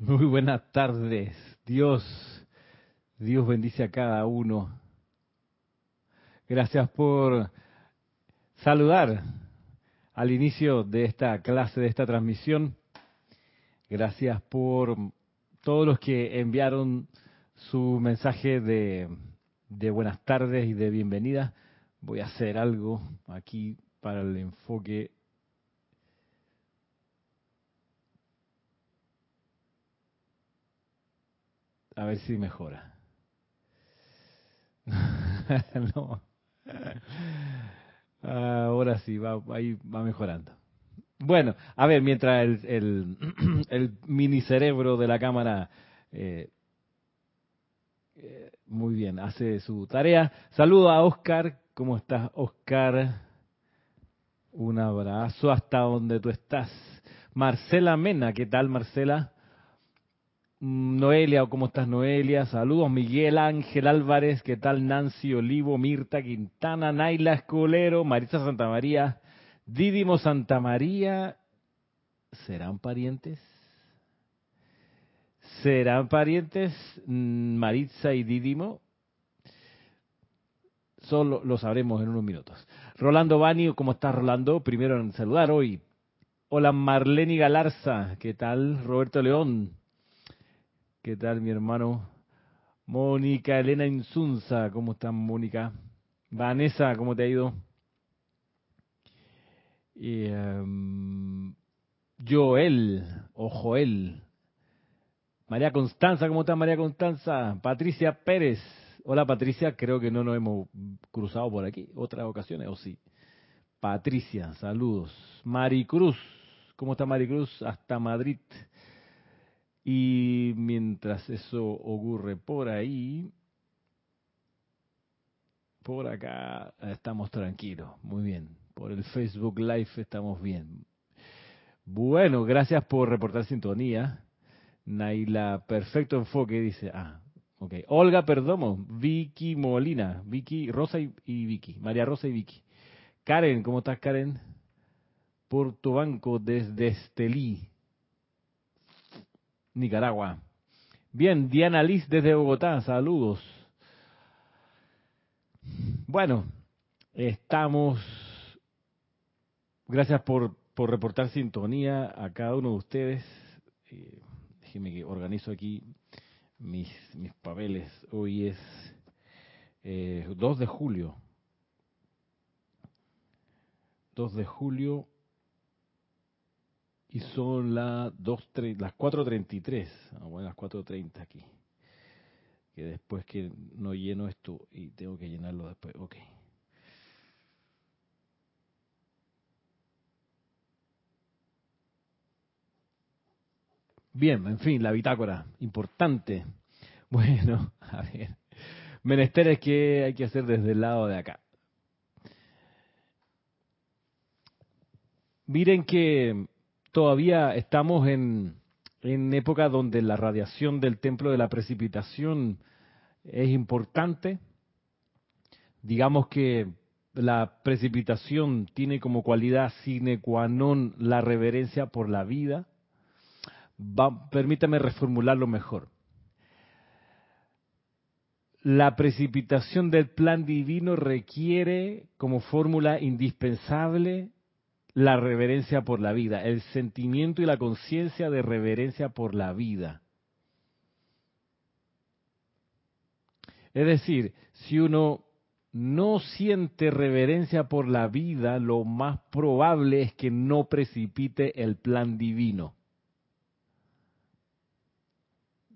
Muy buenas tardes. Dios, Dios bendice a cada uno. Gracias por saludar al inicio de esta clase, de esta transmisión. Gracias por todos los que enviaron su mensaje de, de buenas tardes y de bienvenida. Voy a hacer algo aquí para el enfoque A ver si mejora. no. Ahora sí, va, ahí va mejorando. Bueno, a ver, mientras el, el, mini cerebro de la cámara, eh, eh, muy bien, hace su tarea. Saludo a Oscar. ¿Cómo estás, Oscar? Un abrazo hasta donde tú estás. Marcela Mena, ¿qué tal, Marcela? Noelia, ¿cómo estás Noelia? Saludos, Miguel Ángel Álvarez, ¿qué tal Nancy Olivo, Mirta Quintana, Naila Escolero, Marisa Santa María, Dídimo Santa María, ¿serán parientes? ¿Serán parientes mm, Maritza y Dídimo? Solo lo sabremos en unos minutos. Rolando Bani, ¿cómo estás Rolando? Primero en saludar hoy. Hola Marlene Galarza, ¿qué tal? Roberto León, ¿Qué tal, mi hermano? Mónica Elena Insunza, ¿cómo estás, Mónica? Vanessa, ¿cómo te ha ido? Em, Joel, o Joel. María Constanza, ¿cómo estás, María Constanza? Patricia Pérez. Hola, Patricia, creo que no nos hemos cruzado por aquí, otras ocasiones, o sí. Patricia, saludos. Maricruz, ¿cómo está Maricruz? Hasta Madrid. Y mientras eso ocurre por ahí, por acá estamos tranquilos, muy bien. Por el Facebook Live estamos bien. Bueno, gracias por reportar sintonía. Naila, perfecto enfoque, dice. Ah, ok. Olga Perdomo, Vicky Molina, Vicky, Rosa y, Vicky, María Rosa y Vicky. Karen, ¿cómo estás, Karen? Puerto Banco desde Estelí. Nicaragua. Bien, Diana Liz desde Bogotá, saludos. Bueno, estamos. Gracias por, por reportar sintonía a cada uno de ustedes. Eh, déjenme que organizo aquí mis, mis papeles. Hoy es eh, 2 de julio. 2 de julio y son las las 4.33. Ah, bueno, las 4.30 aquí. Que después que no lleno esto y tengo que llenarlo después. Ok. Bien, en fin, la bitácora, importante. Bueno, a ver. Menesteres que hay que hacer desde el lado de acá. Miren que todavía estamos en, en época donde la radiación del templo de la precipitación es importante. Digamos que la precipitación tiene como cualidad sine qua non la reverencia por la vida. permítame reformularlo mejor. La precipitación del plan divino requiere como fórmula indispensable la reverencia por la vida, el sentimiento y la conciencia de reverencia por la vida. Es decir, si uno no siente reverencia por la vida, lo más probable es que no precipite el plan divino.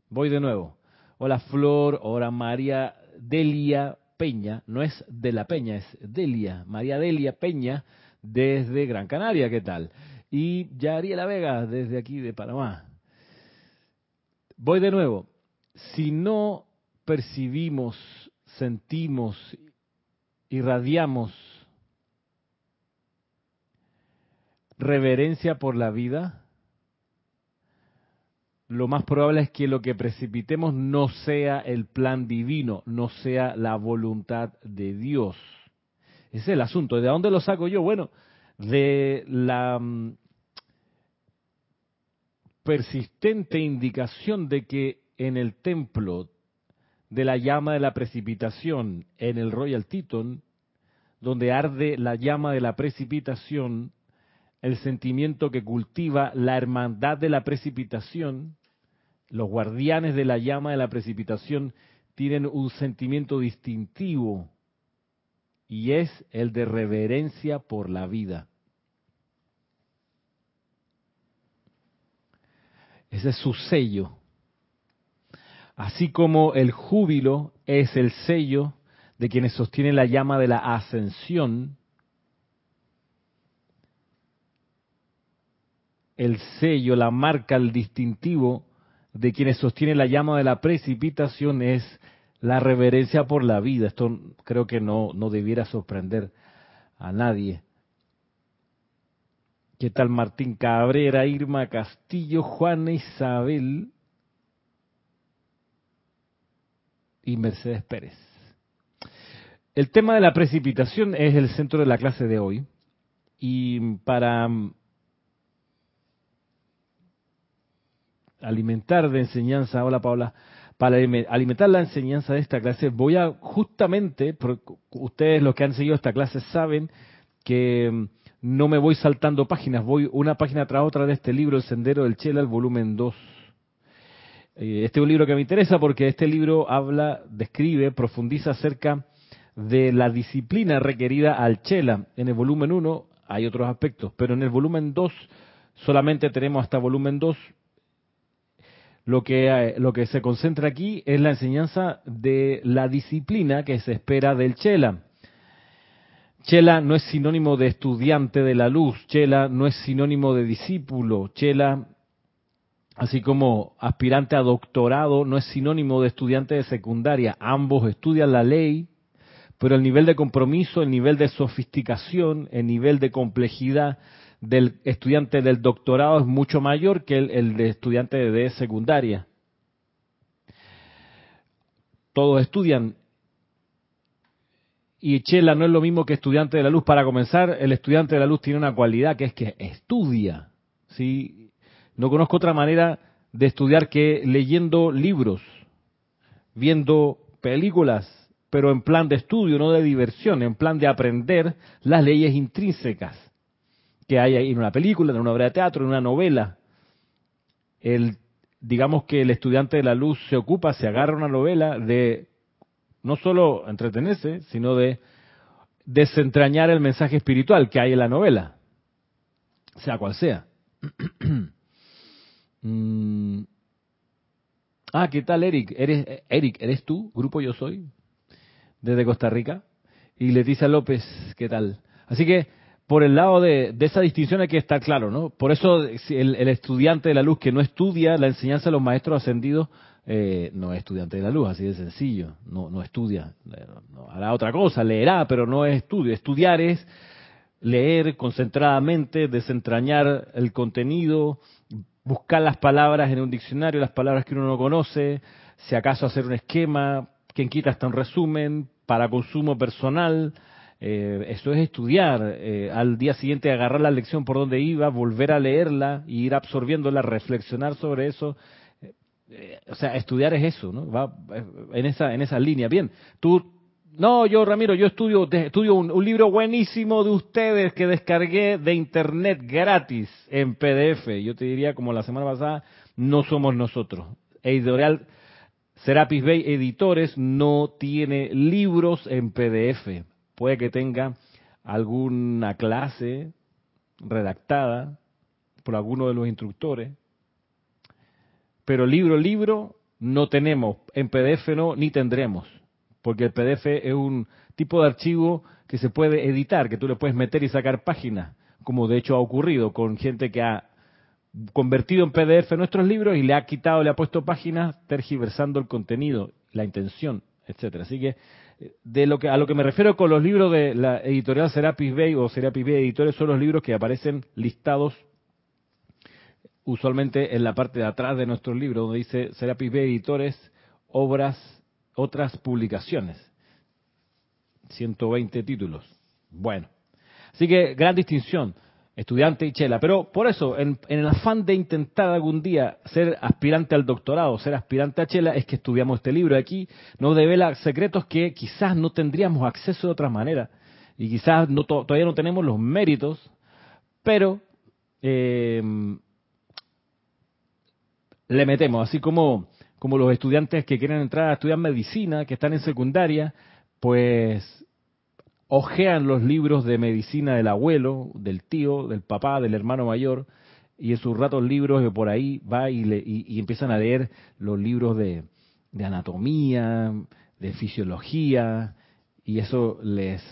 Voy de nuevo. Hola Flor, hola María Delia Peña, no es de la Peña, es Delia, María Delia Peña desde Gran Canaria, ¿qué tal? Y La Vega desde aquí de Panamá. Voy de nuevo. Si no percibimos, sentimos, irradiamos reverencia por la vida, lo más probable es que lo que precipitemos no sea el plan divino, no sea la voluntad de Dios. Ese es el asunto. ¿De dónde lo saco yo? Bueno, de la mm, persistente indicación de que en el templo de la llama de la precipitación, en el Royal Teton, donde arde la llama de la precipitación, el sentimiento que cultiva la hermandad de la precipitación, los guardianes de la llama de la precipitación tienen un sentimiento distintivo y es el de reverencia por la vida. Ese es su sello. Así como el júbilo es el sello de quienes sostienen la llama de la ascensión, el sello, la marca, el distintivo de quienes sostienen la llama de la precipitación es la reverencia por la vida. Esto creo que no, no debiera sorprender a nadie. ¿Qué tal Martín Cabrera, Irma Castillo, Juana Isabel y Mercedes Pérez? El tema de la precipitación es el centro de la clase de hoy. Y para alimentar de enseñanza, hola Paula, para alimentar la enseñanza de esta clase, voy a justamente, ustedes los que han seguido esta clase saben que mm, no me voy saltando páginas, voy una página tras otra de este libro, El Sendero del Chela, el volumen 2. Eh, este es un libro que me interesa porque este libro habla, describe, profundiza acerca de la disciplina requerida al Chela. En el volumen 1 hay otros aspectos, pero en el volumen 2 solamente tenemos hasta volumen 2 lo que, eh, lo que se concentra aquí es la enseñanza de la disciplina que se espera del Chela. Chela no es sinónimo de estudiante de la luz, Chela no es sinónimo de discípulo, Chela, así como aspirante a doctorado, no es sinónimo de estudiante de secundaria. Ambos estudian la ley, pero el nivel de compromiso, el nivel de sofisticación, el nivel de complejidad del estudiante del doctorado es mucho mayor que el, de estudiante de secundaria. Todos estudian y Chela no es lo mismo que estudiante de la luz. Para comenzar, el estudiante de la luz tiene una cualidad que es que estudia. ¿sí? No conozco otra manera de estudiar que leyendo libros, viendo películas, pero en plan de estudio, no de diversión, en plan de aprender las leyes intrínsecas que hay en una película, en una obra de teatro, en una novela. El, digamos que el estudiante de la luz se ocupa, se agarra una novela de no solo entretenerse, sino de desentrañar el mensaje espiritual que hay en la novela, sea cual sea. Mm. Ah, ¿qué tal Eric? ¿Eres, Eric, ¿eres tú? Grupo Yo Soy, desde Costa Rica. Y Leticia López, ¿qué tal? Así que por el lado de, esa distinción hay que estar claro, ¿no? Por eso el, estudiante de la luz que no estudia la enseñanza de los maestros ascendidos eh, no es estudiante de la luz, así de sencillo, no, no estudia, hará otra cosa, leerá, pero no es estudio. Estudiar es leer concentradamente, desentrañar el contenido, buscar las palabras en un diccionario, las palabras que uno no conoce, si acaso hacer un esquema, quien quita hasta un resumen para consumo personal, eh, eso es estudiar, eh, al día siguiente agarrar la lección por donde iba, volver a leerla y ir absorbiéndola, reflexionar sobre eso. Eh, o sea, estudiar es eso, ¿no? Va en esa, en esa línea. Bien, tú, no, yo Ramiro, yo estudio, estudio un, libro buenísimo de ustedes que descargué de internet gratis en PDF. Yo te diría, como la semana pasada, no somos nosotros. Editorial Serapis Bay Editores no tiene libros en PDF puede que tenga alguna clase redactada por alguno de los instructores, pero libro, libro no tenemos, en PDF no, ni tendremos, porque el PDF es un tipo de archivo que se puede editar, que tú le puedes meter y sacar páginas, como de hecho ha ocurrido con gente que ha convertido en PDF nuestros libros y le ha quitado, le ha puesto páginas tergiversando el contenido, la intención, etcétera. Así que de lo que a lo que me refiero con los libros de la editorial Serapis Bay o Serapis Bay Editores son los libros que aparecen listados usualmente en la parte de atrás de nuestro libro donde dice Serapis Bay Editores obras otras publicaciones. 120 títulos. Bueno. Así que gran distinción estudiante y chela. Pero por eso, en, el afán de intentar algún día ser aspirante al doctorado, ser aspirante a chela, es que estudiamos este libro. Aquí nos devela secretos que quizás no tendríamos acceso de otra manera. Y quizás no, todavía no tenemos los méritos, pero eh, le metemos, así como, como los estudiantes que quieren entrar a estudiar medicina, que están en secundaria, pues ojean los libros de medicina del abuelo, del tío, del papá, del hermano mayor, y en sus ratos libros por ahí va y, le, y, empiezan a leer los libros de, de anatomía, de fisiología, y eso les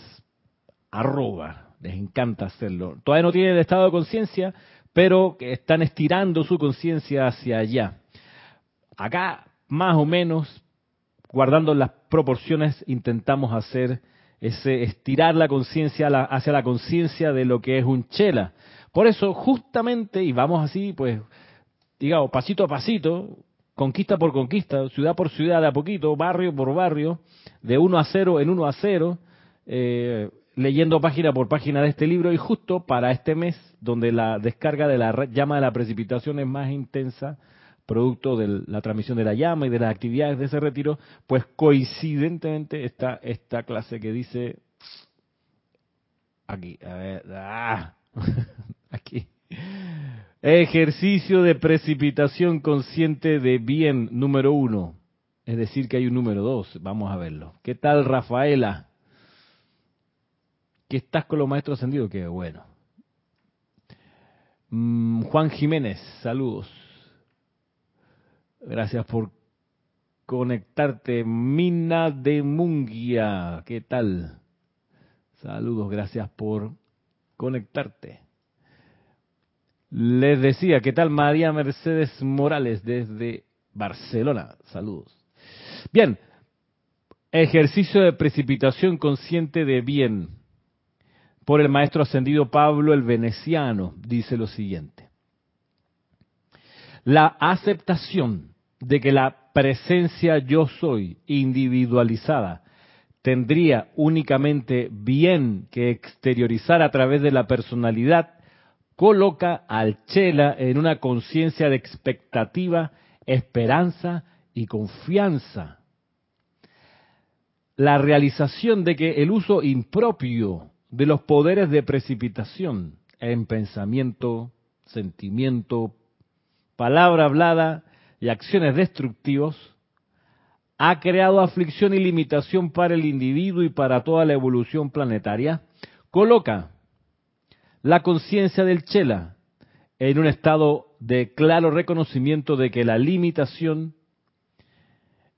arroba, les encanta hacerlo. Todavía no tienen estado de conciencia, pero están estirando su conciencia hacia allá. Acá, más o menos, guardando las proporciones, intentamos hacer ese estirar la conciencia hacia la conciencia de lo que es un chela. Por eso, justamente, y vamos así, pues, digamos, pasito a pasito, conquista por conquista, ciudad por ciudad, de a poquito, barrio por barrio, de uno a cero en uno a cero, eh, leyendo página por página de este libro y justo para este mes, donde la descarga de la llama de la precipitación es más intensa, producto de la transmisión de la llama y de las actividades de ese retiro, pues coincidentemente está esta clase que dice aquí, a ver, ah, aquí. Ejercicio de precipitación consciente de bien número uno. Es decir, que hay un número dos. Vamos a verlo. ¿Qué tal, Rafaela? que estás con los maestros ascendidos, qué bueno. Mm, Juan Jiménez, saludos. Gracias por conectarte. Mina de Munguia, ¿qué tal? Saludos, gracias por conectarte. Les decía, ¿qué tal María Mercedes Morales desde Barcelona? Saludos. Bien, ejercicio de precipitación consciente de bien por el maestro ascendido Pablo el Veneciano, dice lo siguiente. La aceptación de que la presencia yo soy individualizada tendría únicamente bien que exteriorizar a través de la personalidad coloca al Chela en una conciencia de expectativa, esperanza y confianza. La realización de que el uso impropio de los poderes de precipitación en pensamiento, sentimiento, palabra hablada y acciones destructivos, ha creado aflicción y limitación para el individuo y para toda la evolución planetaria, coloca la conciencia del Chela en un estado de claro reconocimiento de que la limitación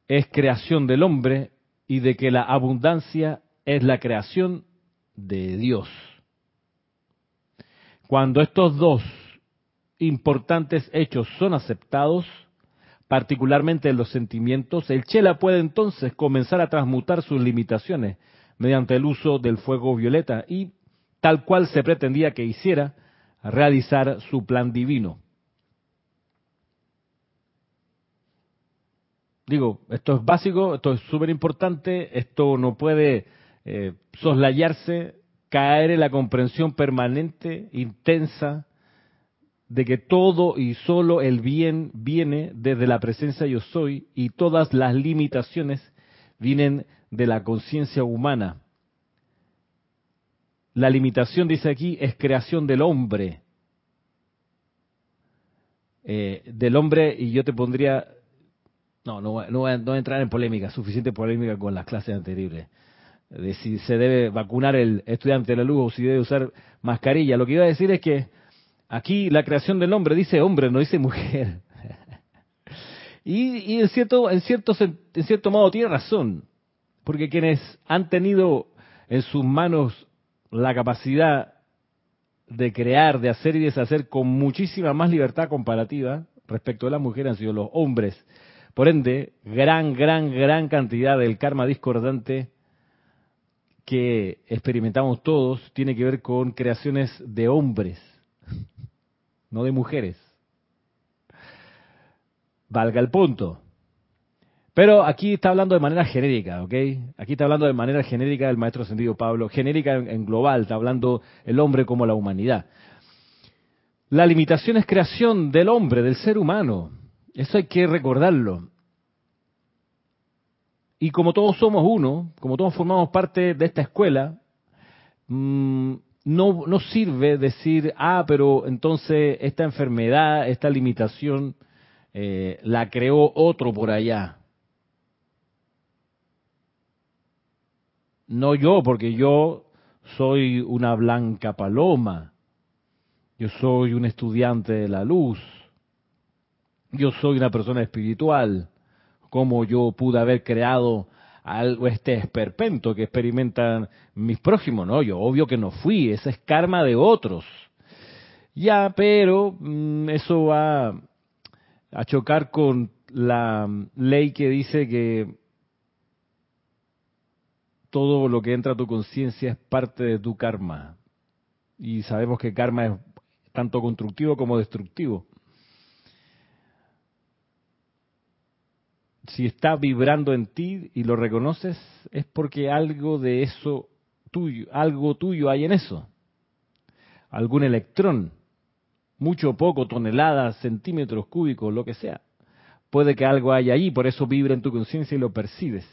es creación del hombre y de que la abundancia es la creación de Dios. Cuando estos dos importantes hechos son aceptados, particularmente en los sentimientos, el Chela puede entonces comenzar a transmutar sus limitaciones mediante el uso del fuego violeta y, tal cual se pretendía que hiciera, realizar su plan divino. Digo, esto es básico, esto es súper importante, esto no puede eh, soslayarse, caer en la comprensión permanente, intensa, de que todo y solo el bien viene desde la presencia yo soy y todas las limitaciones vienen de la conciencia humana. La limitación, dice aquí, es creación del hombre. Eh, del hombre, y yo te pondría, no, no, no, voy a entrar en polémica, suficiente polémica con las clases anteriores de si se debe vacunar el estudiante de la luz o si debe usar mascarilla. Lo que iba a decir es que aquí la creación del hombre dice hombre, no dice mujer. y, en cierto, en cierto, en cierto modo tiene razón, porque quienes han tenido en sus manos la capacidad de crear, de hacer y deshacer con muchísima más libertad comparativa respecto a la mujer han sido los hombres. Por ende, gran, gran, gran cantidad del karma discordante que experimentamos todos tiene que ver con creaciones de hombres, no de mujeres. Valga el punto. Pero aquí está hablando de manera genérica, ¿ok? Aquí está hablando de manera genérica el maestro ascendido Pablo, genérica en, global, está hablando el hombre como la humanidad. La limitación es creación del hombre, del ser humano. Eso hay que recordarlo. Y como todos somos uno, como todos formamos parte de esta escuela, mm, no, no sirve decir, ah, pero entonces esta enfermedad, esta limitación, eh, la creó otro por allá. No yo, porque yo soy una blanca paloma. Yo soy un estudiante de la luz. Yo soy una persona espiritual. ¿Cómo yo pude haber creado algo este esperpento que experimentan mis prójimos? No, yo obvio que no fui. Ese es karma de otros. Ya, pero mm, eso va a chocar con la ley que dice que todo lo que entra a tu conciencia es parte de tu karma. Y sabemos que karma es tanto constructivo como destructivo. Si está vibrando en ti y lo reconoces, es porque algo de eso tuyo, algo tuyo hay en eso. Algún electrón, mucho o poco, toneladas, centímetros cúbicos, lo que sea. Puede que algo haya allí, por eso vibra en tu conciencia y lo percibes.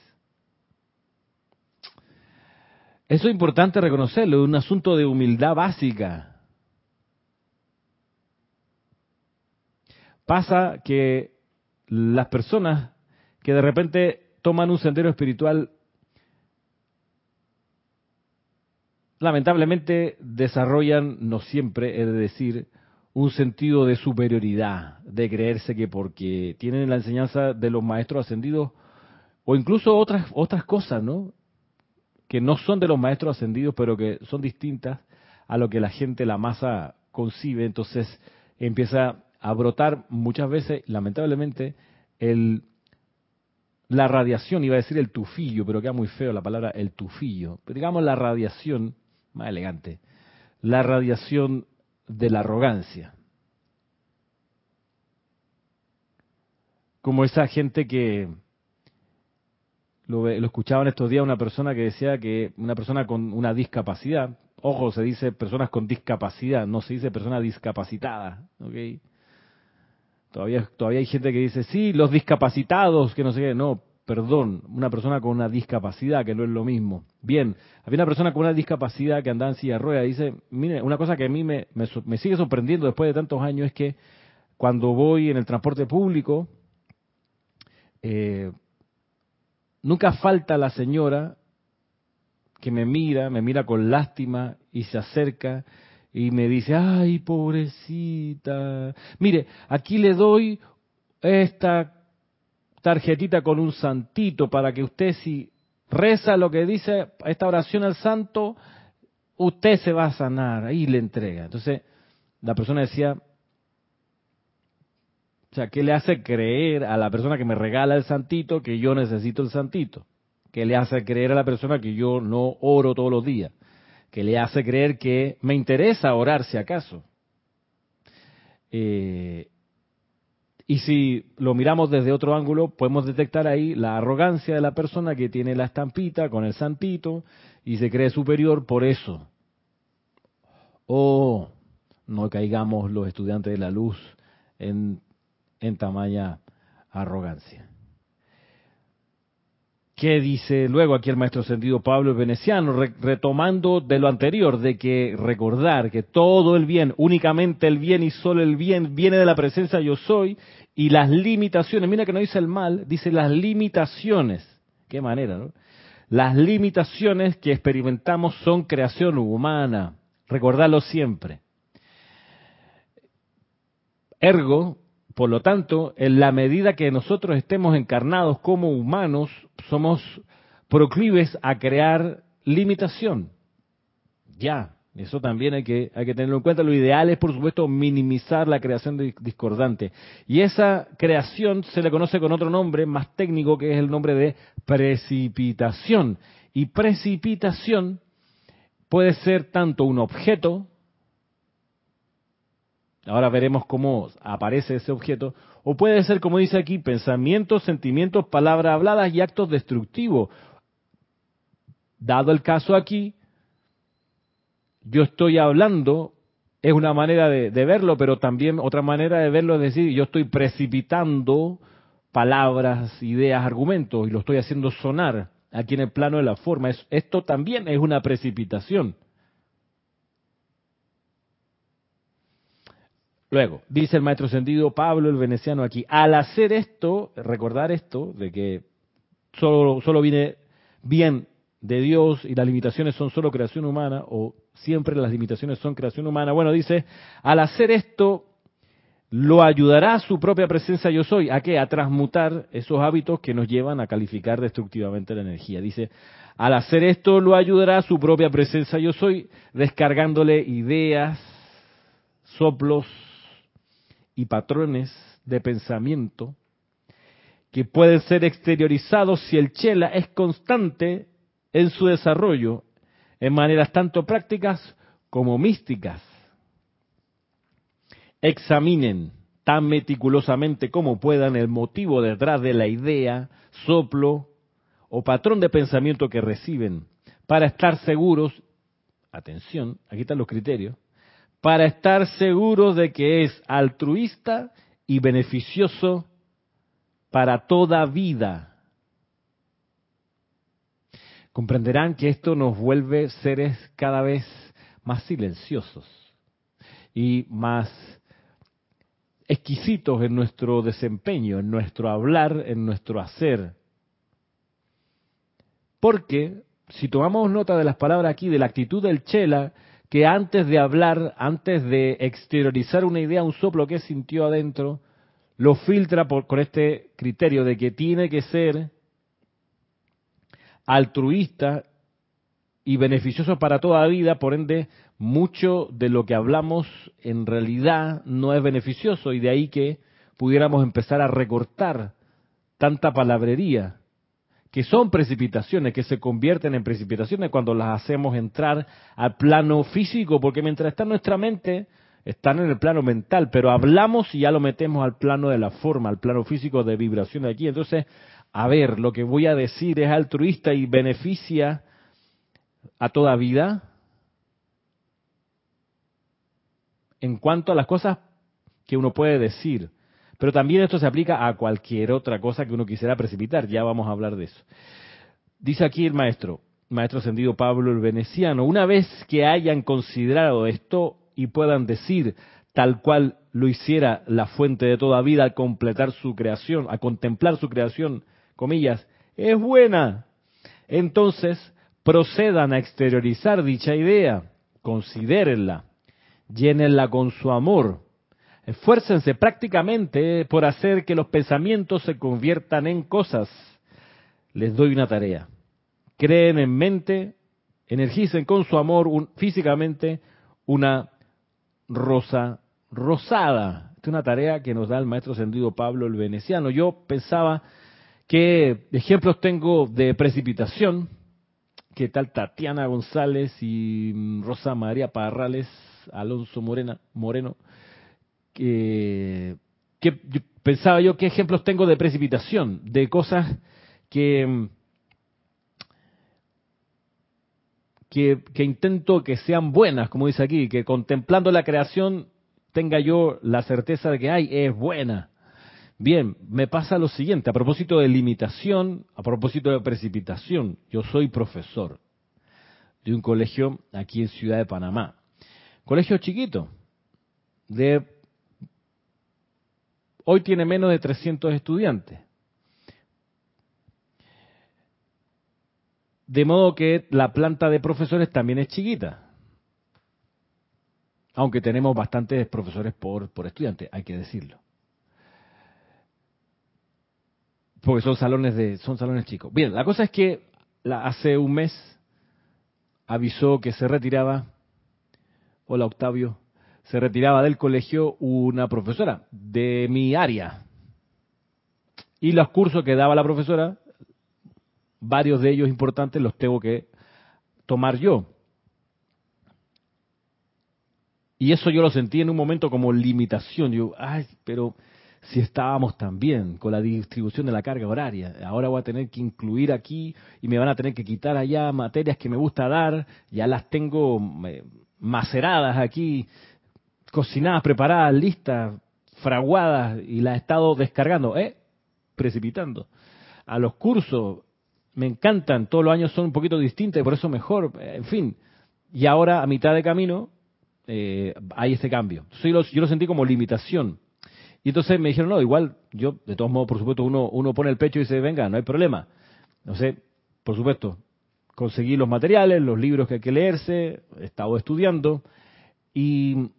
Eso es importante reconocerlo, es un asunto de humildad básica. Pasa que las personas que de repente toman un sendero espiritual, lamentablemente desarrollan, no siempre, es decir, un sentido de superioridad, de creerse que porque tienen la enseñanza de los maestros ascendidos, o incluso otras, otras cosas, ¿no? que no son de los maestros ascendidos, pero que son distintas a lo que la gente, la masa concibe. Entonces empieza a brotar muchas veces, lamentablemente, el, la radiación, iba a decir el tufillo, pero queda muy feo la palabra el tufillo, pero digamos la radiación, más elegante, la radiación de la arrogancia. Como esa gente que, lo, lo escuchaba en estos días una persona que decía que una persona con una discapacidad, ojo, se dice personas con discapacidad, no se dice persona discapacitada, ¿ok? Todavía, todavía hay gente que dice, sí, los discapacitados, que no sé qué, no, perdón, una persona con una discapacidad, que no es lo mismo. Bien, había una persona con una discapacidad que andaba en silla de ruedas, dice, mire, una cosa que a mí me, sigue sorprendiendo después de tantos años es que cuando voy en el transporte público, eh, Nunca falta la señora que me mira, me mira con lástima y se acerca y me dice, ay, pobrecita. Mire, aquí le doy esta tarjetita con un santito para que usted si reza lo que dice esta oración al santo, usted se va a sanar. Ahí le entrega. Entonces, la persona decía, o sea, ¿qué le hace creer a la persona que me regala el santito que yo necesito el santito? ¿Qué le hace creer a la persona que yo no oro todos los días? ¿Qué le hace creer que me interesa orar si acaso? Eh, y si lo miramos desde otro ángulo, podemos detectar ahí la arrogancia de la persona que tiene la estampita con el santito y se cree superior por eso. O no caigamos los estudiantes de la luz en en tamaña arrogancia. ¿Qué dice luego aquí el maestro sentido Pablo Veneciano, retomando de lo anterior, de que recordar que todo el bien, únicamente el bien y solo el bien viene de la presencia yo soy y las limitaciones, mira que no dice el mal, dice las limitaciones, qué manera, ¿no? Las limitaciones que experimentamos son creación humana, recordarlo siempre. Ergo, por lo tanto, en la medida que nosotros estemos encarnados como humanos, somos proclives a crear limitación. Ya, eso también hay que, hay que tenerlo en cuenta. Lo ideal es, por supuesto, minimizar la creación discordante. Y esa creación se le conoce con otro nombre más técnico, que es el nombre de precipitación. Y precipitación puede ser tanto un objeto, Ahora veremos cómo aparece ese objeto. O puede ser, como dice aquí, pensamientos, sentimientos, palabras habladas y actos destructivos. Dado el caso aquí, yo estoy hablando es una manera de, verlo, pero también otra manera de verlo es decir, yo estoy precipitando palabras, ideas, argumentos y lo estoy haciendo sonar aquí en el plano de la forma. esto también es una precipitación. Luego, dice el maestro sentido Pablo el veneciano aquí, al hacer esto, recordar esto, de que solo, solo viene bien de Dios y las limitaciones son solo creación humana, o siempre las limitaciones son creación humana. Bueno, dice, al hacer esto, lo ayudará su propia presencia yo soy. ¿A qué? A transmutar esos hábitos que nos llevan a calificar destructivamente la energía. Dice, al hacer esto lo ayudará su propia presencia yo soy, descargándole ideas, soplos y patrones de pensamiento que pueden ser exteriorizados si el chela es constante en su desarrollo en maneras tanto prácticas como místicas. Examinen tan meticulosamente como puedan el motivo detrás de la idea, soplo o patrón de pensamiento que reciben para estar seguros, atención, aquí están los criterios, para estar seguros de que es altruista y beneficioso para toda vida comprenderán que esto nos vuelve seres cada vez más silenciosos y más exquisitos en nuestro desempeño, en nuestro hablar, en nuestro hacer. Porque si tomamos nota de las palabras aquí, de la actitud del Chela, que antes de hablar, antes de exteriorizar una idea, un soplo que sintió adentro, lo filtra por, con este criterio de que tiene que ser altruista y beneficioso para toda vida, por ende, mucho de lo que hablamos en realidad no es beneficioso y de ahí que pudiéramos empezar a recortar tanta palabrería, que son precipitaciones, que se convierten en precipitaciones cuando las hacemos entrar al plano físico, porque mientras está en nuestra mente, están en el plano mental, pero hablamos y ya lo metemos al plano de la forma, al plano físico de vibración de aquí. Entonces, a ver, lo que voy a decir es altruista y beneficia a toda vida en cuanto a las cosas que uno puede decir. Pero también esto se aplica a cualquier otra cosa que uno quisiera precipitar. Ya vamos a hablar de eso. Dice aquí el maestro, maestro ascendido Pablo el Veneciano, una vez que hayan considerado esto y puedan decir tal cual lo hiciera la fuente de toda vida al completar su creación, a contemplar su creación comillas, es buena. Entonces, procedan a exteriorizar dicha idea, considérenla, llénenla con su amor, esfuércense prácticamente por hacer que los pensamientos se conviertan en cosas. Les doy una tarea. Creen en mente, energicen con su amor físicamente una rosa rosada. Esta es una tarea que nos da el maestro sentido Pablo el Veneciano. Yo pensaba ¿Qué ejemplos tengo de precipitación? ¿Qué tal Tatiana González y mm, Rosa María Parrales, Alonso Morena, Moreno? ¿Qué, pensaba yo, ¿qué ejemplos tengo de precipitación? De cosas que, mm, que, que intento que sean buenas, como dice aquí, que contemplando la creación tenga yo la certeza de que, ay, es buena Bien, me pasa lo siguiente, a propósito de limitación, a propósito de precipitación, yo soy profesor de un colegio aquí en Ciudad de Panamá. Colegio chiquito, de hoy tiene menos de 300 estudiantes. De modo que la planta de profesores también es chiquita. Aunque tenemos bastantes profesores por, por estudiante, hay que decirlo. Porque son salones de son salones chicos. Bien, la cosa es que hace un mes avisó que se retiraba, hola Octavio, se retiraba del colegio una profesora de mi área. Y los cursos que daba la profesora, varios de ellos importantes, los tengo que tomar yo. Y eso yo lo sentí en un momento como limitación. Yo, ay, pero si estábamos tan bien con la distribución de la carga horaria. Ahora voy a tener que incluir aquí y me van a tener que quitar allá materias que me gusta dar, ya las tengo eh, maceradas aquí. cocinadas, preparadas, listas, fraguadas y las he estado descargando, ¿eh? Precipitando. A los cursos, me encantan, todos los años son un poquito distintos, por eso mejor, en fin. Y ahora, a mitad de camino, eh, hay este cambio. yo lo sentí como limitación. Y entonces me dijeron, no, igual, yo, de todos modos, por supuesto, uno, uno pone el pecho y dice, venga, no hay problema. No sé, por supuesto, conseguí los materiales, los libros que hay que leerse, he estado estudiando y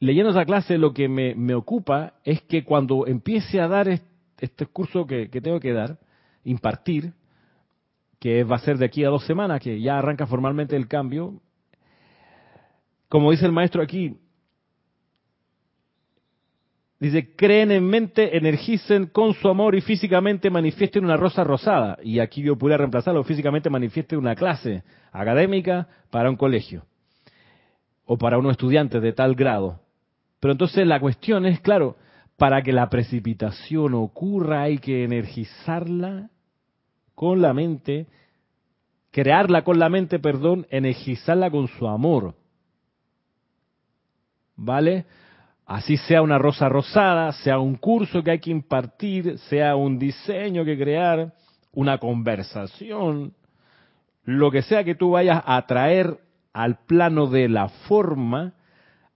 leyendo esa clase lo que me, ocupa es que cuando empiece a dar este, curso que, tengo que dar, impartir, que va a ser de aquí a dos semanas, que ya arranca formalmente el cambio, como dice el maestro aquí, Dice, creen en mente, energicen con su amor y físicamente manifiesten una rosa rosada. Y aquí yo pudiera reemplazarlo, físicamente manifiesten una clase académica para un colegio. O para unos estudiantes de tal grado. Pero entonces la cuestión es, claro, para que la precipitación ocurra hay que energizarla con la mente, crearla con la mente, perdón, energizarla con su amor. ¿Vale? Así sea una rosa rosada, sea un curso que hay que impartir, sea un diseño que crear, una conversación, lo que sea que tú vayas a traer al plano de la forma,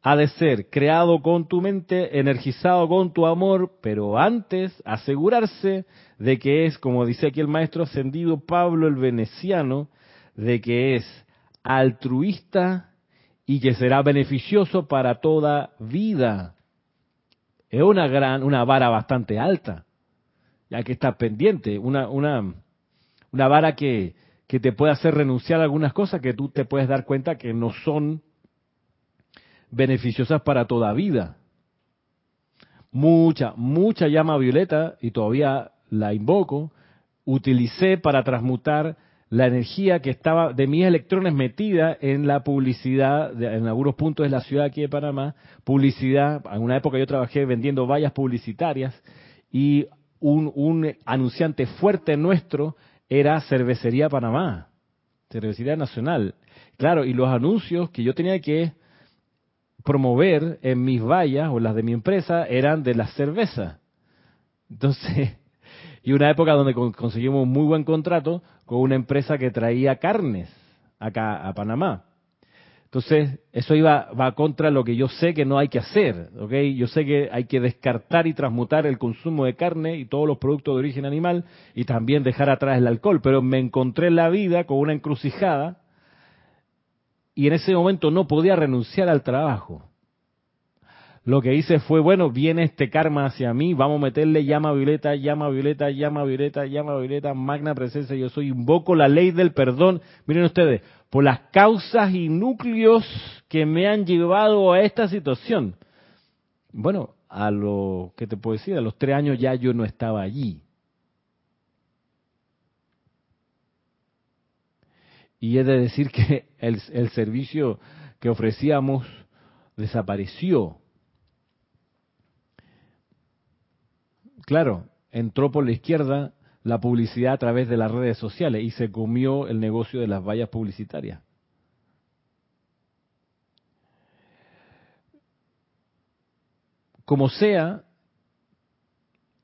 ha de ser creado con tu mente, energizado con tu amor, pero antes asegurarse de que es, como dice aquí el maestro ascendido Pablo el Veneciano, de que es altruista y que será beneficioso para toda vida. Es una gran, una vara bastante alta, ya que está pendiente, una, una, una vara que, que te puede hacer renunciar a algunas cosas que tú te puedes dar cuenta que no son beneficiosas para toda vida. Mucha, mucha llama violeta, y todavía la invoco, utilicé para transmutar la energía que estaba de mis electrones metida en la publicidad, en algunos puntos de la ciudad aquí de Panamá, publicidad, en una época yo trabajé vendiendo vallas publicitarias y un, un anunciante fuerte nuestro era Cervecería Panamá, Cervecería Nacional. Claro, y los anuncios que yo tenía que promover en mis vallas o las de mi empresa eran de la cerveza. Entonces, y una época donde conseguimos un muy buen contrato con una empresa que traía carnes acá a Panamá. Entonces, eso iba va contra lo que yo sé que no hay que hacer. Yo sé que hay que descartar y transmutar el consumo de carne y todos los productos de origen animal y también dejar atrás el alcohol, pero me encontré en la vida con una encrucijada y en ese momento no podía renunciar al trabajo lo que hice fue, bueno, viene este karma hacia mí, vamos a meterle llama violeta, llama violeta, llama violeta, llama violeta, magna presencia, yo soy, invoco la ley del perdón. Miren ustedes, por las causas y núcleos que me han llevado a esta situación. Bueno, a lo que te puedo decir, a los tres años ya yo no estaba allí. Y he de decir que el, el servicio que ofrecíamos desapareció Claro, entró por la izquierda la publicidad a través de las redes sociales y se comió el negocio de las vallas publicitarias. Como sea,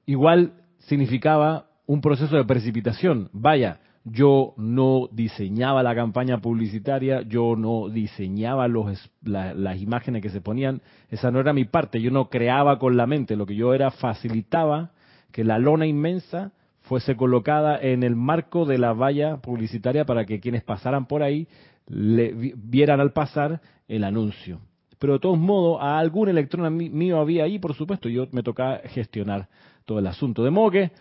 igual significaba un proceso de precipitación. Vaya, yo no diseñaba la campaña publicitaria, yo no diseñaba los, las imágenes que se ponían, esa no era mi parte, yo no creaba con la mente, lo que yo era facilitaba que la lona inmensa fuese colocada en el marco de la valla publicitaria para que quienes pasaran por ahí le, vieran al pasar el anuncio. Pero de todos modos, a algún electrón mío había ahí, por supuesto, yo me tocaba gestionar todo el asunto. De modo que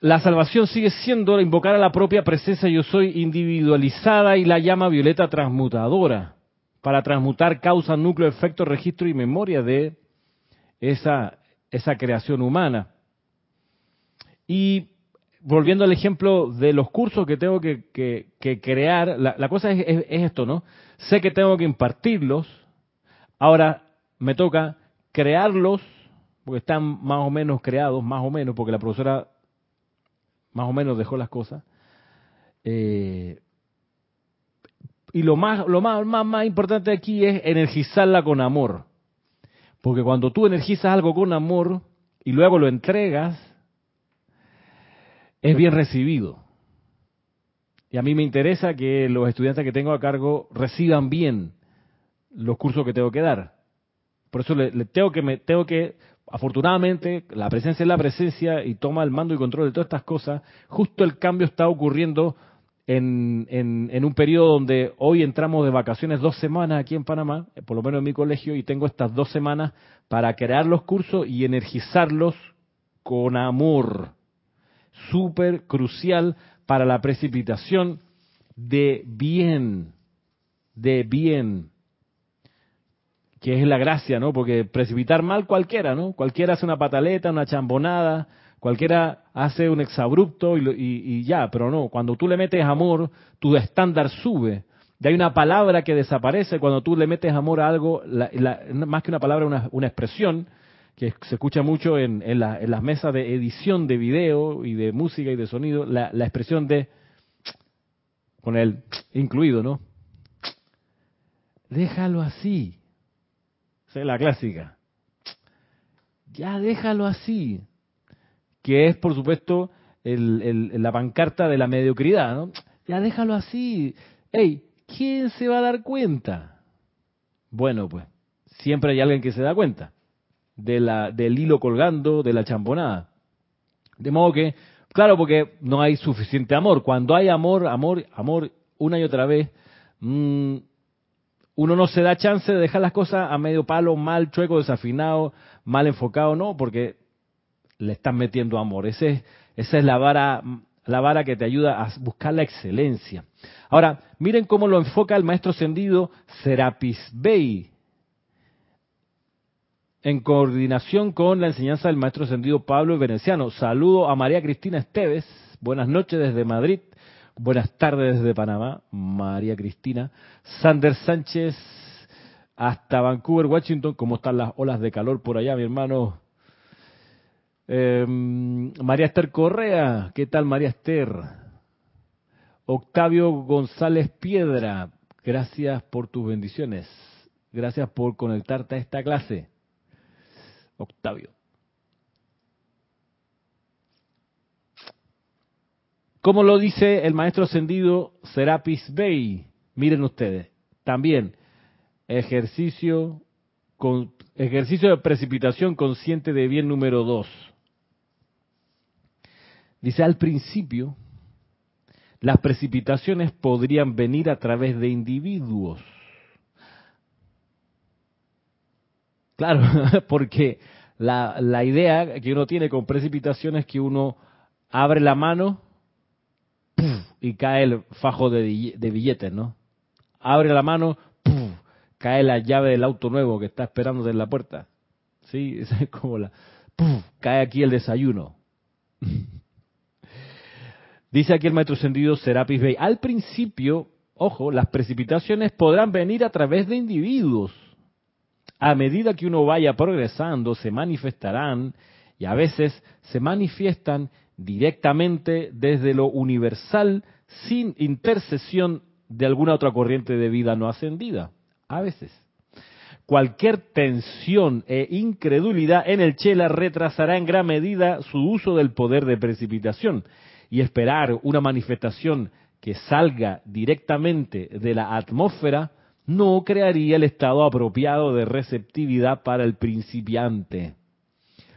la salvación sigue siendo invocar a la propia presencia yo soy individualizada y la llama violeta transmutadora para transmutar causa, núcleo, efecto, registro y memoria de esa, esa creación humana. Y volviendo al ejemplo de los cursos que tengo que, crear, la, cosa es, es, esto, ¿no? Sé que tengo que impartirlos, ahora me toca crearlos, porque están más o menos creados, más o menos, porque la profesora más o menos dejó las cosas. Eh, y lo más, lo más, más, más importante aquí es energizarla con amor. Porque cuando tú energizas algo con amor y luego lo entregas, es bien recibido. Y a mí me interesa que los estudiantes que tengo a cargo reciban bien los cursos que tengo que dar. Por eso le, tengo que me, tengo que afortunadamente la presencia es la presencia y toma el mando y control de todas estas cosas. Justo el cambio está ocurriendo en, en, un periodo donde hoy entramos de vacaciones dos semanas aquí en Panamá, eh, por lo menos en mi colegio, y tengo estas dos semanas para crear los cursos y energizarlos con amor. Súper crucial para la precipitación de bien, de bien que es la gracia, ¿no? Porque precipitar mal cualquiera, ¿no? Cualquiera hace una pataleta, una chambonada, cualquiera hace un exabrupto y, ya, pero no, cuando tú le metes amor, tu estándar sube. Y hay una palabra que desaparece cuando tú le metes amor a algo, más que una palabra, una, expresión que se escucha mucho en, en, las mesas de edición de video y de música y de sonido, la, la expresión de, con el incluido, ¿no? Déjalo así la clásica. Ya déjalo así. Que es, por supuesto, el, la pancarta de la mediocridad, ¿no? Ya déjalo así. Ey, ¿quién se va a dar cuenta? Bueno, pues, siempre hay alguien que se da cuenta de la, del hilo colgando, de la champonada. De modo que, claro, porque no hay suficiente amor. Cuando hay amor, amor, amor, una y otra vez, mmm, uno no se da chance de dejar las cosas a medio palo, mal, chueco, desafinado, mal enfocado, no, porque le están metiendo amor. Ese, esa es la vara, la vara que te ayuda a buscar la excelencia. Ahora, miren cómo lo enfoca el maestro ascendido Serapis Bey, en coordinación con la enseñanza del maestro ascendido Pablo Veneciano. Saludo a María Cristina Esteves. Buenas noches desde Madrid. Buenas tardes desde Panamá, María Cristina. Sander Sánchez, hasta Vancouver, Washington. ¿Cómo están las olas de calor por allá, mi hermano? Em, María Esther Correa, ¿qué tal María Esther? Octavio González Piedra, gracias por tus bendiciones. Gracias por conectarte a esta clase. Octavio. Como lo dice el maestro ascendido Serapis Bey, miren ustedes, también ejercicio, con, ejercicio de precipitación consciente de bien número dos. Dice, al principio, las precipitaciones podrían venir a través de individuos. Claro, porque la, la idea que uno tiene con precipitación es que uno abre la mano y cae el fajo de, billetes, ¿no? Abre la mano, cae la llave del auto nuevo que está esperándote en la puerta. Sí, es como la, cae aquí el desayuno. Dice aquí el maestro ascendido Serapis Bey, al principio, ojo, las precipitaciones podrán venir a través de individuos. A medida que uno vaya progresando, se manifestarán y a veces se manifiestan directamente desde lo universal sin intercesión de alguna otra corriente de vida no ascendida. A veces. Cualquier tensión e incredulidad en el Chela retrasará en gran medida su uso del poder de precipitación y esperar una manifestación que salga directamente de la atmósfera no crearía el estado apropiado de receptividad para el principiante.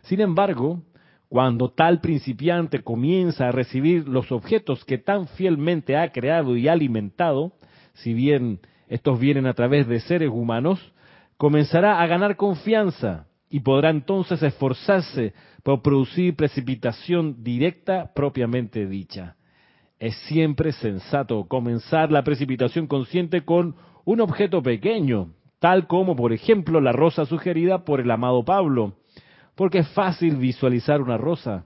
Sin embargo, cuando tal principiante comienza a recibir los objetos que tan fielmente ha creado y alimentado, si bien estos vienen a través de seres humanos, comenzará a ganar confianza y podrá entonces esforzarse por producir precipitación directa propiamente dicha. Es siempre sensato comenzar la precipitación consciente con un objeto pequeño, tal como por ejemplo la rosa sugerida por el amado Pablo, porque es fácil visualizar una rosa.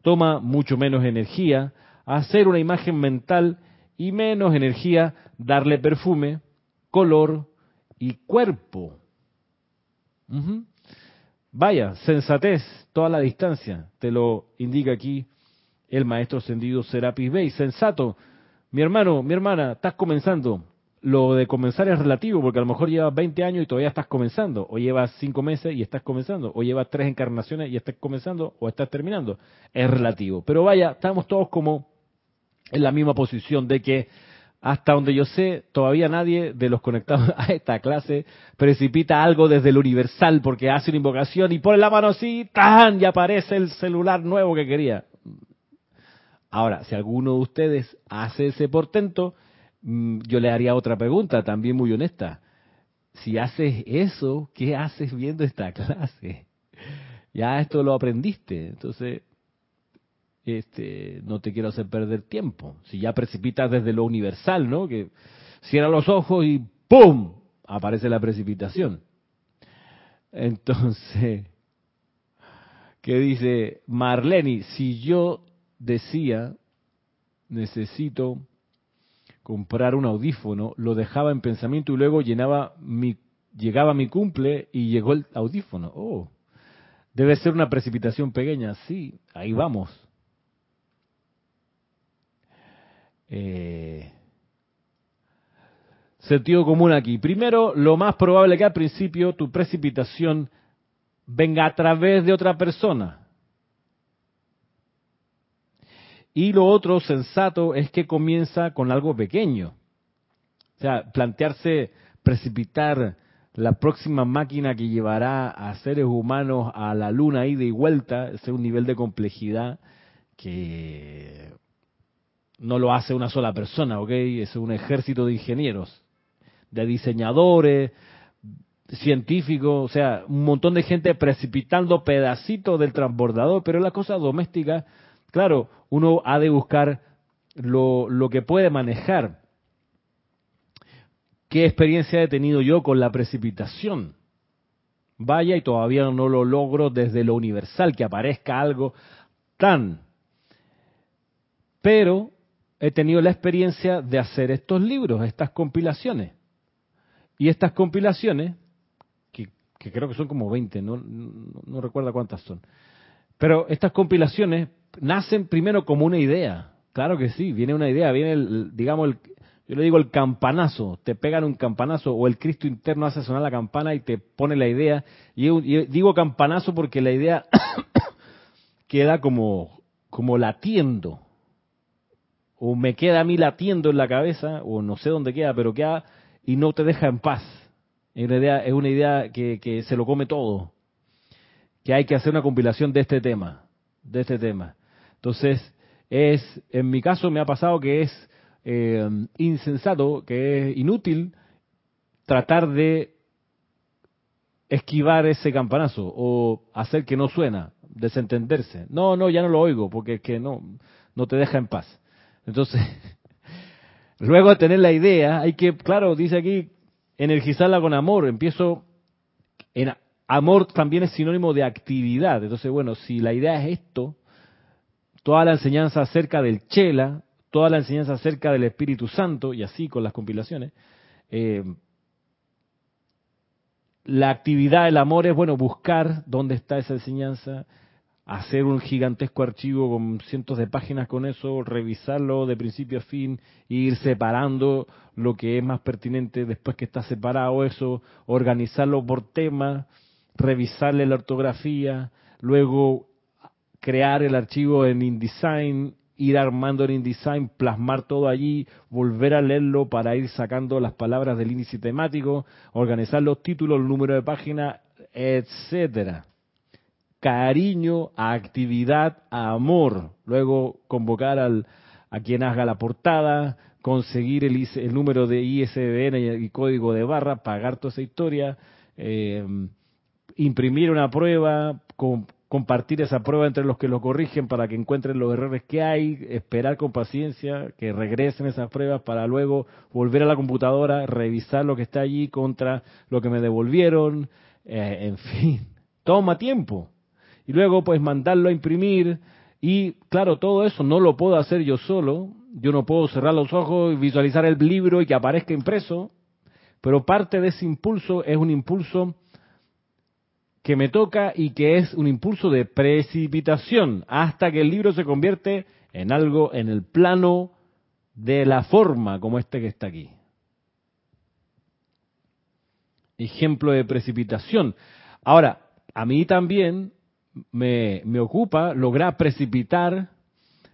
Toma mucho menos energía hacer una imagen mental y menos energía darle perfume, color y cuerpo. Vaya, sensatez, toda la distancia, te lo indica aquí el maestro ascendido Serapis Bey. Sensato, mi hermano, mi hermana, estás comenzando. Lo de comenzar es relativo, porque a lo mejor llevas 20 años y todavía estás comenzando, o llevas 5 meses y estás comenzando, o llevas 3 encarnaciones y estás comenzando, o estás terminando. Es relativo. Pero vaya, estamos todos como en la misma posición de que hasta donde yo sé, todavía nadie de los conectados a esta clase precipita algo desde el universal porque hace una invocación y pone la mano así, ¡tan! y aparece el celular nuevo que quería. Ahora, si alguno de ustedes hace ese portento, yo le haría otra pregunta, también muy honesta. Si haces eso, ¿qué haces viendo esta clase? Ya esto lo aprendiste, entonces este, no te quiero hacer perder tiempo. Si ya precipitas desde lo universal, ¿no? Que cierra los ojos y ¡pum! aparece la precipitación. Entonces, ¿qué dice Marlene? Si yo decía, necesito comprar un audífono, lo dejaba en pensamiento y luego llenaba mi, llegaba mi cumple y llegó el audífono. Oh, debe ser una precipitación pequeña. Sí, ahí vamos. Eh, sentido común aquí. Primero, lo más probable que al principio tu precipitación venga a través de otra persona. Y lo otro sensato es que comienza con algo pequeño. O sea, plantearse precipitar la próxima máquina que llevará a seres humanos a la luna ida y vuelta, es un nivel de complejidad que no lo hace una sola persona, ¿ok? Es un ejército de ingenieros, de diseñadores, científicos, o sea, un montón de gente precipitando pedacitos del transbordador, pero la cosa doméstica, claro, uno ha de buscar lo, que puede manejar. ¿Qué experiencia he tenido yo con la precipitación? Vaya y todavía no lo logro desde lo universal, que aparezca algo tan. Pero he tenido la experiencia de hacer estos libros, estas compilaciones. Y estas compilaciones, que, creo que son como 20, no, no, recuerdo cuántas son, pero estas compilaciones nacen primero como una idea. Claro que sí, viene una idea, viene el, digamos, el, yo le digo el campanazo, te pegan un campanazo o el Cristo interno hace sonar la campana y te pone la idea. Y, digo campanazo porque la idea queda como, como latiendo, o me queda a mí latiendo en la cabeza, o no sé dónde queda, pero queda y no te deja en paz. Es una idea, es una idea que, que se lo come todo. Que hay que hacer una compilación de este tema, de este tema. Entonces, es, en mi caso me ha pasado que es eh, insensato, que es inútil tratar de esquivar ese campanazo o hacer que no suena, desentenderse. No, no, ya no lo oigo porque es que no, no te deja en paz. Entonces, luego de tener la idea, hay que, claro, dice aquí, energizarla con amor. Empiezo, en amor también es sinónimo de actividad. Entonces, bueno, si la idea es esto, toda la enseñanza acerca del Chela, toda la enseñanza acerca del Espíritu Santo, y así con las compilaciones, eh, la actividad del amor es, bueno, buscar dónde está esa enseñanza, hacer un gigantesco archivo con cientos de páginas con eso, revisarlo de principio a fin, e ir separando lo que es más pertinente después que está separado eso, organizarlo por tema, revisarle la ortografía, luego crear el archivo en InDesign, ir armando en InDesign, plasmar todo allí, volver a leerlo para ir sacando las palabras del índice temático, organizar los títulos, el número de página, etcétera cariño, actividad, amor. Luego convocar al, a quien haga la portada, conseguir el, el número de ISBN y, código de barra, pagar toda esa historia, eh, imprimir una prueba, compartir esa prueba entre los que lo corrigen para que encuentren los errores que hay, esperar con paciencia que regresen esas pruebas para luego volver a la computadora, revisar lo que está allí contra lo que me devolvieron, eh, en fin, toma tiempo. Y luego pues mandarlo a imprimir. Y claro, todo eso no lo puedo hacer yo solo, yo no puedo cerrar los ojos y visualizar el libro y que aparezca impreso, pero parte de ese impulso es un impulso que me toca y que es un impulso de precipitación hasta que el libro se convierte en algo en el plano de la forma como este que está aquí. ejemplo de precipitación. Ahora, a mí también me, me ocupa lograr precipitar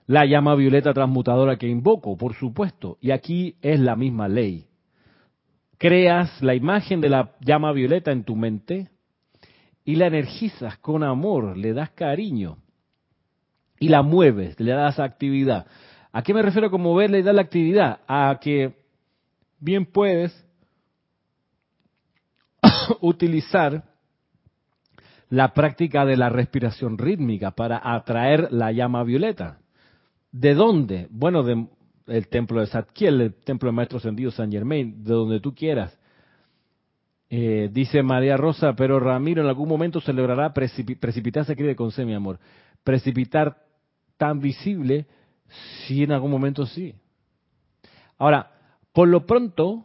la llama violeta transmutadora que invoco, por supuesto. Y aquí es la misma ley. Creas la imagen de la llama violeta en tu mente y la energizas con amor, le das cariño y la mueves, le das actividad. ¿A qué me refiero con moverle y dar la actividad? A que bien puedes utilizar la práctica de la respiración rítmica para atraer la llama violeta. ¿De dónde? Bueno, del templo de Satkiel, el templo del Maestro Ascendido San Germain, de donde tú quieras. Eh, dice María Rosa, pero Ramiro en algún momento se logrará precipitarse, escribe con C, mi amor. Precipitar tan visible, sí, en algún momento sí. Ahora, por lo pronto,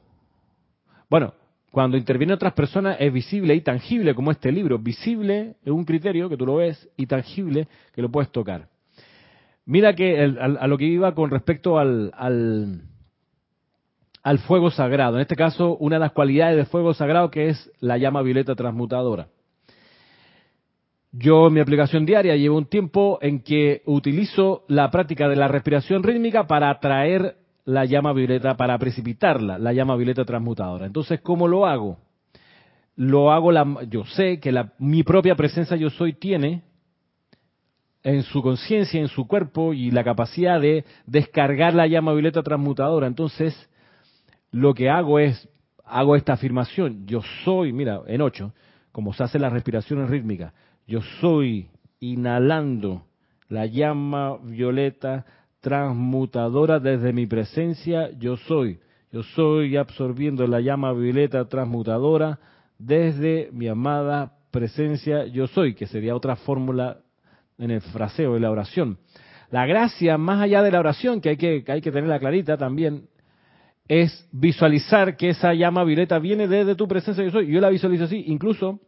bueno, cuando intervienen otras personas es visible y tangible, como este libro. Visible es un criterio que tú lo ves y tangible que lo puedes tocar. Mira que a, lo que iba con respecto al, al, fuego sagrado. En este caso, una de las cualidades del fuego sagrado que es la llama violeta transmutadora. Yo en mi aplicación diaria llevo un tiempo en que utilizo la práctica de la respiración rítmica para atraer la llama violeta, para precipitarla, la llama violeta transmutadora. Entonces, ¿cómo lo hago? Lo hago, la, yo sé que la, mi propia presencia yo soy tiene en su conciencia, en su cuerpo y la capacidad de descargar la llama violeta transmutadora. Entonces, lo que hago es, hago esta afirmación, yo soy, mira, en ocho, como se hace la respiración rítmica, yo soy inhalando la llama violeta transmutadora desde mi presencia, yo soy. Yo soy absorbiendo la llama violeta transmutadora desde mi amada presencia, yo soy, que sería otra fórmula en el fraseo de la oración. La gracia, más allá de la oración, que hay que, que hay que tenerla clarita también, es visualizar que esa llama violeta viene desde tu presencia, yo soy. Yo la visualizo así, incluso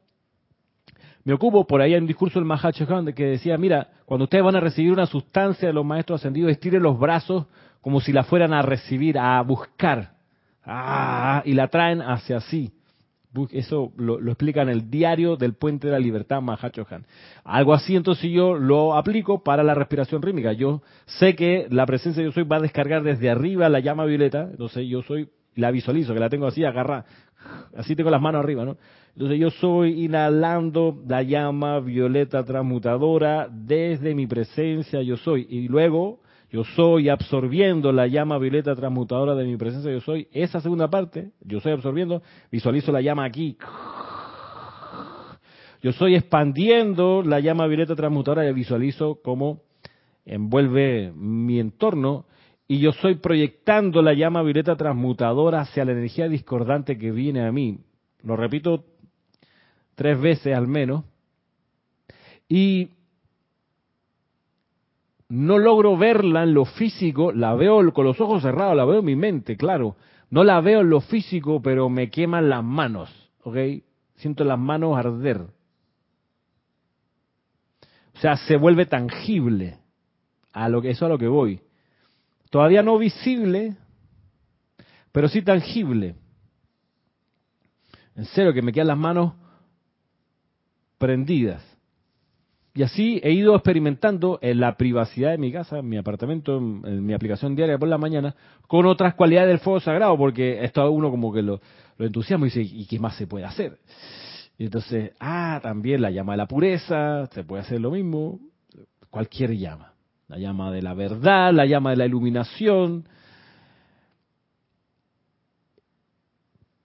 me ocupo, por ahí hay un discurso del Mahachohan que decía, mira, cuando ustedes van a recibir una sustancia de los maestros ascendidos, estiren los brazos como si la fueran a recibir, a buscar. Ah, y la traen hacia sí. Eso lo, explica en el diario del Puente de la Libertad, Mahachohan. Algo así, entonces yo lo aplico para la respiración rítmica. Yo sé que la presencia de yo soy va a descargar desde arriba la llama violeta, entonces yo soy, la visualizo, que la tengo así agarrada, así tengo las manos arriba, ¿no? Entonces yo soy inhalando la llama violeta transmutadora desde mi presencia, yo soy. Y luego yo soy absorbiendo la llama violeta transmutadora de mi presencia, yo soy. Esa segunda parte, yo soy absorbiendo, visualizo la llama aquí. Yo soy expandiendo la llama violeta transmutadora y visualizo cómo envuelve mi entorno. Y yo soy proyectando la llama violeta transmutadora hacia la energía discordante que viene a mí. Lo repito tres veces al menos. Y no logro verla en lo físico, la veo con los ojos cerrados, la veo en mi mente, claro. No la veo en lo físico, pero me queman las manos, ¿ok? Siento las manos arder. O sea, se vuelve tangible. A lo que eso a lo que voy. Todavía no visible, pero sí tangible. En serio que me quedan las manos prendidas. Y así he ido experimentando en la privacidad de mi casa, en mi apartamento, en, mi aplicación diaria por la mañana, con otras cualidades del fuego sagrado, porque esto a uno como que lo, lo entusiasma y dice, ¿y qué más se puede hacer? Y entonces, ah, también la llama de la pureza, se puede hacer lo mismo, cualquier llama. La llama de la verdad, la llama de la iluminación.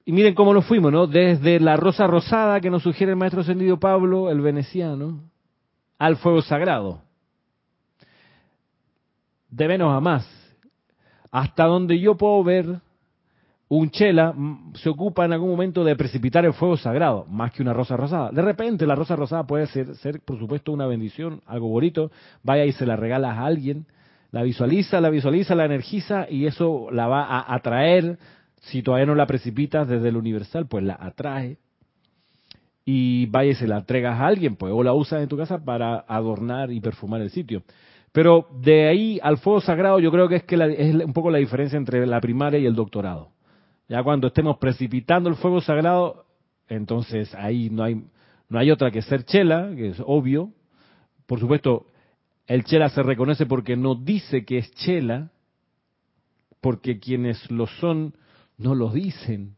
Y miren cómo nos fuimos, ¿no? Desde la rosa rosada que nos sugiere el maestro ascendido Pablo, el veneciano, al fuego sagrado. De menos a más. Hasta donde yo puedo ver, un chela se ocupa en algún momento de precipitar el fuego sagrado, más que una rosa rosada. De repente la rosa rosada puede ser, ser por supuesto, una bendición, algo bonito. Vaya y se la regalas a alguien, la visualiza, la visualiza, la energiza y eso la va a atraer. Si todavía no la precipitas desde el universal, pues la atrae y vaya y la entregas a alguien, pues, o la usas en tu casa para adornar y perfumar el sitio. Pero de ahí al fuego sagrado yo creo que es que es un poco la diferencia entre la primaria y el doctorado. Ya cuando estemos precipitando el fuego sagrado, entonces ahí no hay, no hay otra que ser chela, que es obvio. Por supuesto, el chela se reconoce porque no dice que es chela, porque quienes lo son no lo dicen.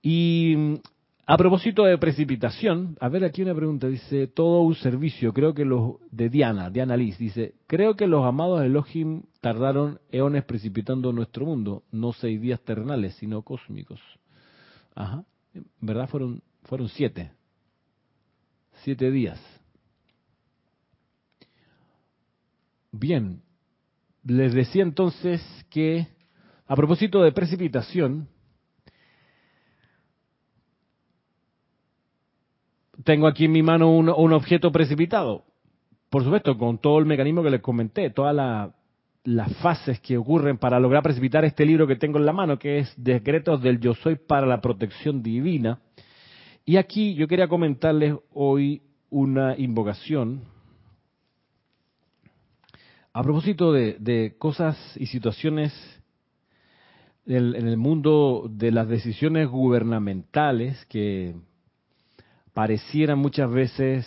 Y a propósito de precipitación, a ver aquí una pregunta, dice, todo un servicio, creo que los, de Diana, Diana Liz, dice, creo que los amados Elohim tardaron eones precipitando nuestro mundo, no seis días terrenales, sino cósmicos. Ajá, verdad fueron, fueron siete, siete días. Bien, les decía entonces que, a propósito de precipitación, tengo aquí en mi mano un, objeto precipitado. Por supuesto, con todo el mecanismo que les comenté, todas las fases que ocurren para lograr precipitar este libro que tengo en la mano, que es Decretos del Yo Soy para la Protección Divina. Y aquí yo quería comentarles hoy una invocación a propósito de, cosas y situaciones en el mundo de las decisiones gubernamentales que pareciera muchas veces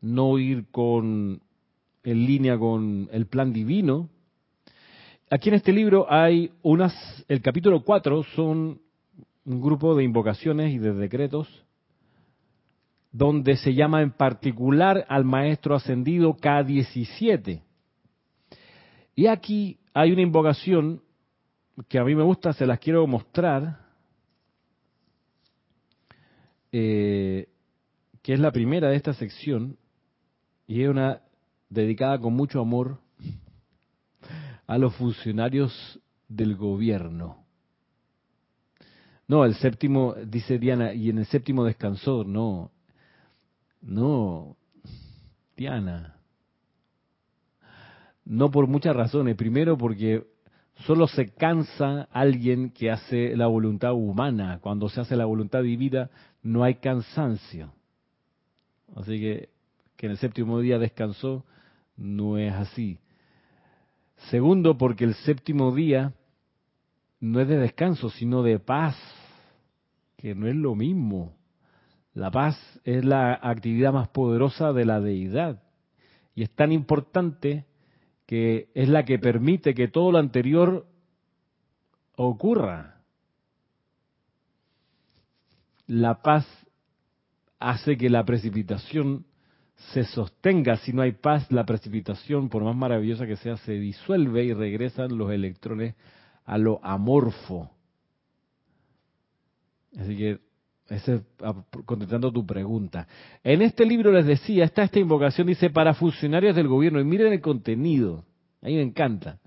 no ir con en línea con el plan divino. Aquí en este libro hay unas, el capítulo 4 son un grupo de invocaciones y de decretos donde se llama en particular al maestro ascendido K17. Y aquí hay una invocación que a mí me gusta, se las quiero mostrar, eh, que es la primera de esta sección, y es una dedicada con mucho amor a los funcionarios del gobierno. No, el séptimo, dice Diana, y en el séptimo descansó, no, no, Diana, no por muchas razones. Primero porque solo se cansa alguien que hace la voluntad humana. Cuando se hace la voluntad divina no hay cansancio. Así que que en el séptimo día descansó no es así. Segundo, porque el séptimo día no es de descanso, sino de paz, que no es lo mismo. La paz es la actividad más poderosa de la deidad y es tan importante que es la que permite que todo lo anterior ocurra. La paz hace que la precipitación se sostenga. Si no hay paz, la precipitación, por más maravillosa que sea, se disuelve y regresan los electrones a lo amorfo. Así que, ese, contestando tu pregunta. En este libro les decía, está esta invocación, dice, para funcionarios del gobierno. Y miren el contenido. A mí me encanta.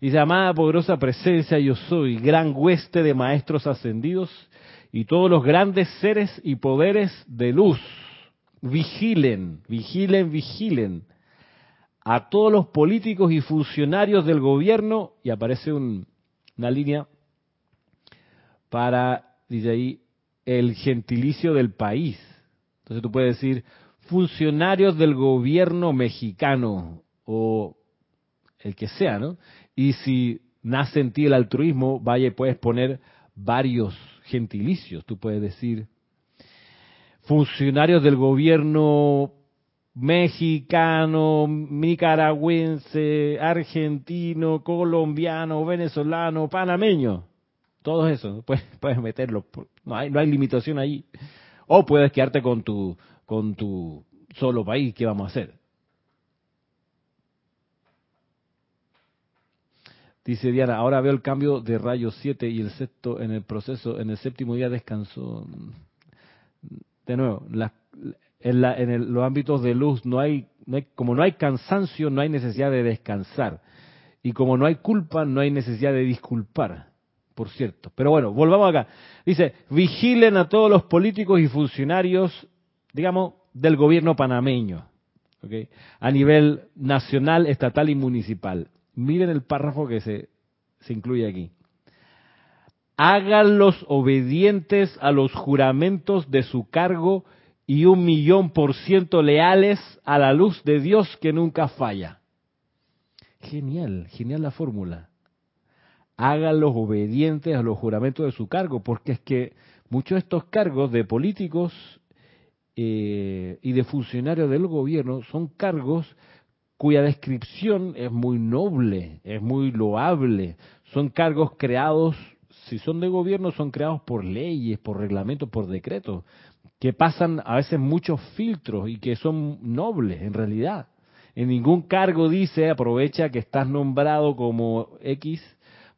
Dice, amada poderosa presencia, yo soy, gran hueste de maestros ascendidos y todos los grandes seres y poderes de luz. Vigilen, vigilen, vigilen a todos los políticos y funcionarios del gobierno y aparece una línea para, dice el gentilicio del país. Entonces tú puedes decir funcionarios del gobierno mexicano o el que sea, ¿no? Y si nace en ti el altruismo, vaya y puedes poner varios gentilicios. Tú puedes decir funcionarios del gobierno mexicano, nicaragüense, argentino, colombiano, venezolano, panameño. Todo eso, puedes, puedes meterlo. No hay, no hay limitación ahí. O puedes quedarte con tu, con tu solo país. ¿Qué vamos a hacer? Dice Diana, ahora veo el cambio de rayo 7 y el sexto en el proceso, en el séptimo día descansó. De nuevo, en, los ámbitos de luz no hay, no hay, como no hay cansancio, no hay necesidad de descansar. Y como no hay culpa, no hay necesidad de disculpar, por cierto. Pero bueno, volvamos acá. Dice, vigilen a todos los políticos y funcionarios, digamos, del gobierno panameño, ¿okay? a nivel nacional, estatal y municipal Miren el párrafo que se, se incluye aquí. Háganlos obedientes a los juramentos de su cargo y un millón por ciento leales a la luz de Dios que nunca falla. Genial, genial la fórmula. háganlos obedientes a los juramentos de su cargo, porque es que muchos de estos cargos de políticos eh, y de funcionarios del gobierno son cargos cuya descripción es muy noble, es muy loable, son cargos creados, si son de gobierno, son creados por leyes, por reglamentos, por decretos, que pasan a veces muchos filtros y que son nobles en realidad. En ningún cargo dice aprovecha que estás nombrado como X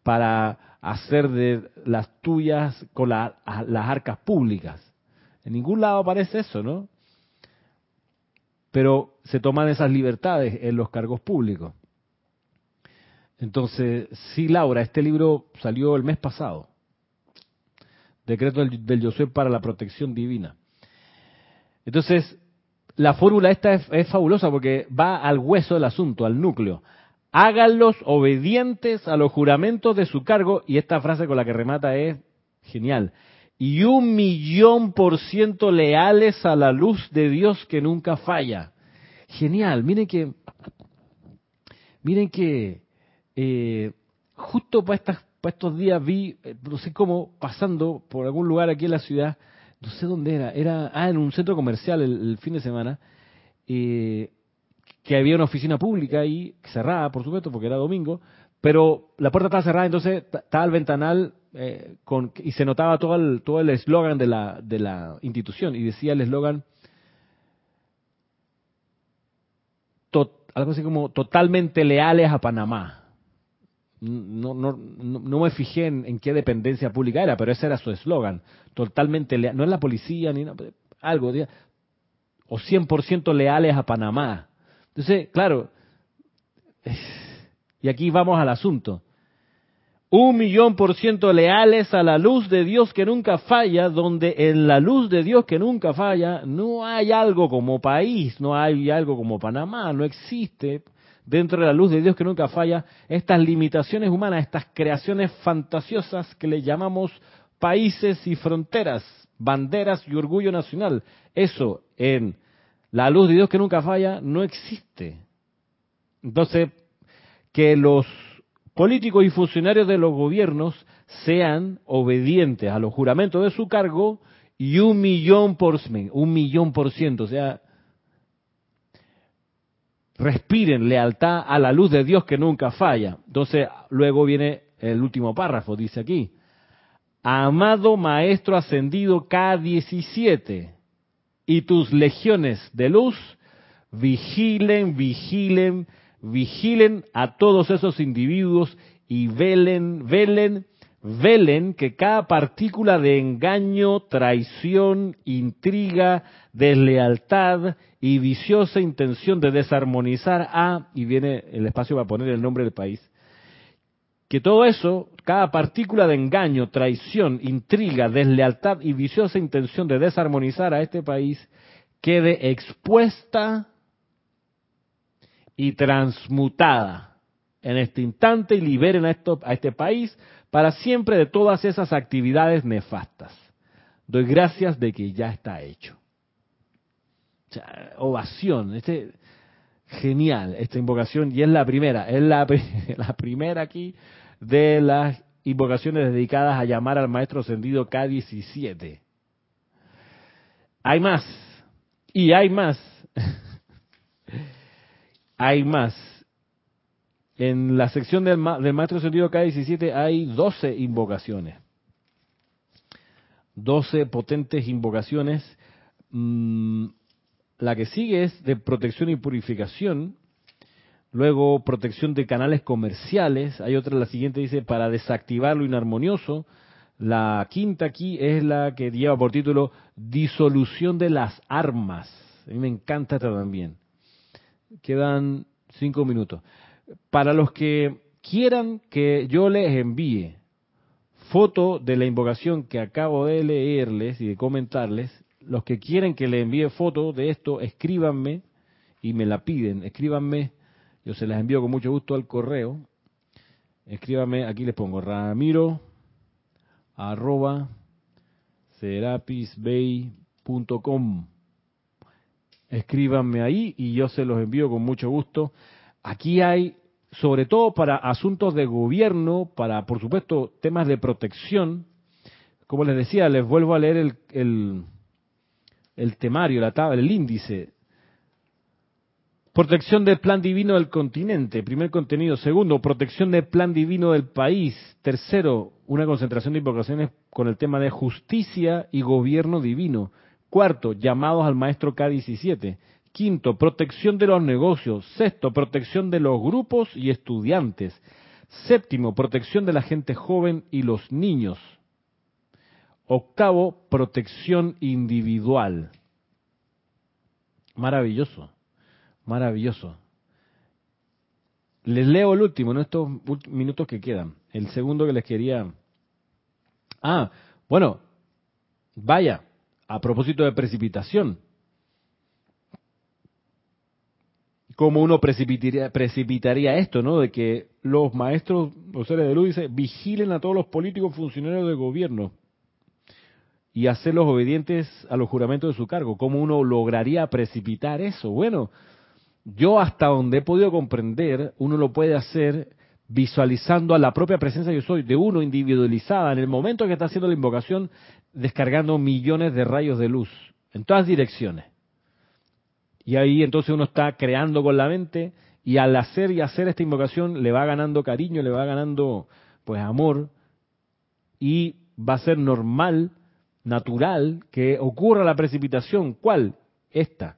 para hacer de las tuyas con las arcas públicas. En ningún lado aparece eso, ¿no? Pero se toman esas libertades en los cargos públicos. Entonces, sí, Laura, este libro salió el mes pasado. Decreto del, del para la protección divina. Entonces, la fórmula esta es, fabulosa porque va al hueso del asunto, al núcleo. Háganlos obedientes a los juramentos de su cargo, y esta frase con la que remata es genial. Y un millón por ciento leales a la luz de Dios que nunca falla. Genial, miren que, miren que, eh, justo para, estas, para estos días vi, eh, no sé cómo, pasando por algún lugar aquí en la ciudad, no sé dónde era, era ah, en un centro comercial el, fin de semana, eh, que había una oficina pública ahí, cerrada, por supuesto, porque era domingo, pero la puerta estaba cerrada, entonces estaba el ventanal eh, y se notaba todo el todo el eslogan de la, de la institución, y decía el eslogan, algo así como totalmente leales a Panamá no, no, no, me fijé en, qué dependencia pública era, pero ese era su eslogan. Totalmente leal, no es la policía ni algo, o 100% leales a Panamá. Entonces, claro, y aquí vamos al asunto. Un millón por ciento leales a la luz de Dios que nunca falla, donde en la luz de Dios que nunca falla no hay algo como país, no hay algo como Panamá, no existe dentro de la luz de Dios que nunca falla, estas limitaciones humanas, estas creaciones fantasiosas que le llamamos países y fronteras, banderas y orgullo nacional. Eso en la luz de Dios que nunca falla no existe. Entonces, que los políticos y funcionarios de los gobiernos sean obedientes a los juramentos de su cargo y un millón por un millón por ciento, o sea, respiren lealtad a la luz de Dios que nunca falla. Entonces, luego viene el último párrafo, dice aquí, amado Maestro Ascendido K17 y tus legiones de luz, vigilen, vigilen, vigilen a todos esos individuos y velen, velen, velen que cada partícula de engaño, traición, intriga, deslealtad y viciosa intención de desarmonizar a, y viene el espacio para poner el nombre del país, que todo eso, cada partícula de engaño, traición, intriga, deslealtad y viciosa intención de desarmonizar a este país, quede expuesta y transmutada en este instante y liberen a, esto, a este país para siempre de todas esas actividades nefastas. Doy gracias de que ya está hecho ovación. Este, genial esta invocación y es la primera, es la, la primera aquí de las invocaciones dedicadas a llamar al maestro ascendido K17. Hay más, y hay más, hay más. En la sección del, del maestro ascendido K17 hay 12 invocaciones. 12 potentes invocaciones. Mmm, la que sigue es de protección y purificación. Luego, protección de canales comerciales. Hay otra, la siguiente dice, para desactivar lo inarmonioso. La quinta aquí es la que lleva por título Disolución de las armas. A mí me encanta esta también. Quedan cinco minutos. Para los que quieran que yo les envíe foto de la invocación que acabo de leerles y de comentarles, los que quieren que le envíe fotos de esto, escríbanme y me la piden. Escríbanme, yo se las envío con mucho gusto al correo. Escríbanme, aquí les pongo ramiro arroba serapisbay.com. Escríbanme ahí y yo se los envío con mucho gusto. Aquí hay sobre todo para asuntos de gobierno, para, por supuesto, temas de protección. Como les decía, les vuelvo a leer el, el, temario, la tabla, el índice. Protección del plan divino del continente, primer contenido. Segundo, protección del plan divino del país. Tercero, una concentración de invocaciones con el tema de justicia y gobierno divino. Cuarto, llamados al maestro K17. Quinto, protección de los negocios. Sexto, protección de los grupos y estudiantes. Séptimo, protección de la gente joven y los niños. Octavo, protección individual. Maravilloso, maravilloso. Les leo el último en estos minutos que quedan. El segundo que les quería... Ah, bueno, vaya, a propósito de precipitación. cómo uno precipitaría, precipitaría, esto, ¿no? De que los maestros, los seres de luz, dice, vigilen a todos los políticos funcionarios del gobierno y hacerlos obedientes a los juramentos de su cargo. ¿Cómo uno lograría precipitar eso? Bueno, yo hasta donde he podido comprender, uno lo puede hacer visualizando a la propia presencia yo soy de uno individualizada en el momento que está haciendo la invocación, descargando millones de rayos de luz en todas direcciones y ahí entonces uno está creando con la mente y al hacer y hacer esta invocación le va ganando cariño, le va ganando pues amor y va a ser normal, natural que ocurra la precipitación. ¿Cuál? Esta,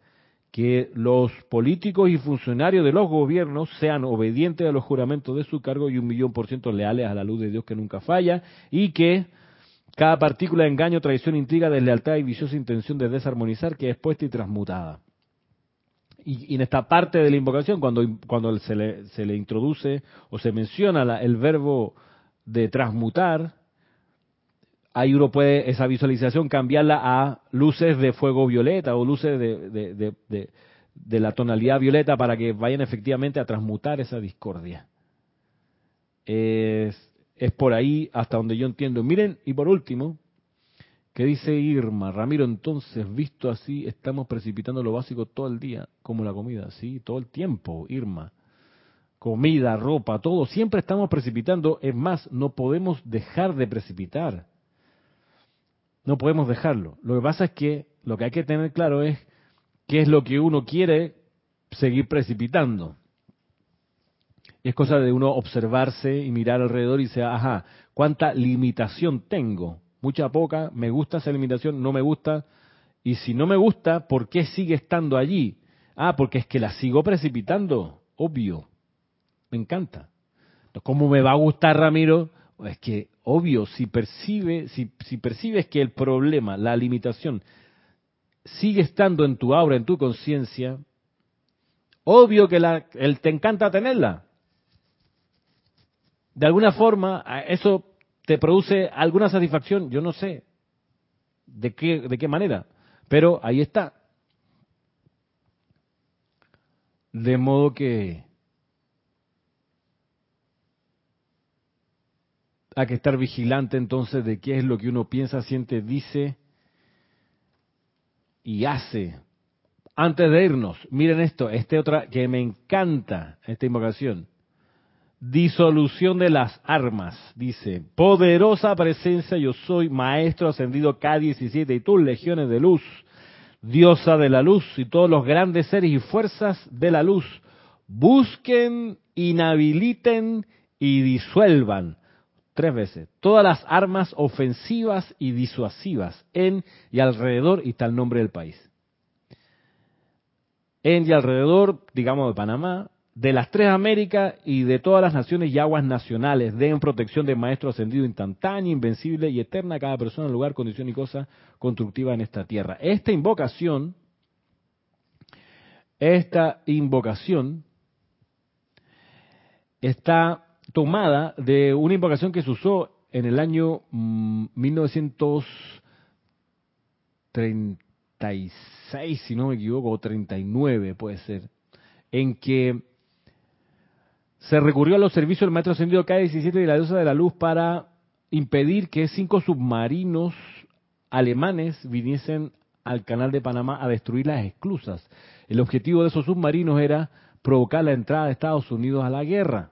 que los políticos y funcionarios de los gobiernos sean obedientes a los juramentos de su cargo y un millón por ciento leales a la luz de Dios que nunca falla y que cada partícula de engaño, traición, intriga, deslealtad y viciosa intención de desarmonizar que es puesta y transmutada y, en esta parte de la invocación, cuando, cuando se, le, se le introduce o se menciona el verbo de transmutar, ahí uno puede esa visualización cambiarla a luces de fuego violeta o luces de, de, de, la tonalidad violeta para que vayan efectivamente a transmutar esa discordia. Es, es por ahí hasta donde yo entiendo. Miren, y por último, ¿Qué dice Irma? Ramiro, entonces, visto así, estamos precipitando lo básico todo el día, como la comida, sí, todo el tiempo, Irma. Comida, ropa, todo, siempre estamos precipitando. Es más, no podemos dejar de precipitar. No podemos dejarlo. Lo que pasa es que lo que hay que tener claro es qué es lo que uno quiere seguir precipitando. Y es cosa de uno observarse y mirar alrededor y decir, ajá, ¿cuánta limitación tengo? mucha poca, me gusta esa limitación, no me gusta, y si no me gusta, ¿por qué sigue estando allí? Ah, porque es que la sigo precipitando, obvio, me encanta. ¿Cómo me va a gustar Ramiro? Es que, obvio, si percibe, si, si percibes que el problema, la limitación, sigue estando en tu aura, en tu conciencia, obvio que la, él te encanta tenerla. De alguna forma, eso te produce alguna satisfacción, yo no sé de qué, de qué manera, pero ahí está. De modo que hay que estar vigilante entonces de qué es lo que uno piensa, siente, dice y hace. Antes de irnos, miren esto, este otra que me encanta, esta invocación disolución de las armas, dice, poderosa presencia yo soy, maestro ascendido K17 y tus legiones de luz, diosa de la luz y todos los grandes seres y fuerzas de la luz, busquen, inhabiliten y disuelvan tres veces todas las armas ofensivas y disuasivas en y alrededor y tal nombre del país. En y alrededor, digamos, de Panamá, de las tres Américas y de todas las naciones y aguas nacionales, den protección de maestro ascendido instantáneo, invencible y eterna a cada persona, lugar, condición y cosa constructiva en esta tierra. Esta invocación, esta invocación está tomada de una invocación que se usó en el año 1936, si no me equivoco, o 39 puede ser, en que se recurrió a los servicios del maestro ascendido K-17 y la diosa de la luz para impedir que cinco submarinos alemanes viniesen al canal de Panamá a destruir las esclusas. El objetivo de esos submarinos era provocar la entrada de Estados Unidos a la guerra.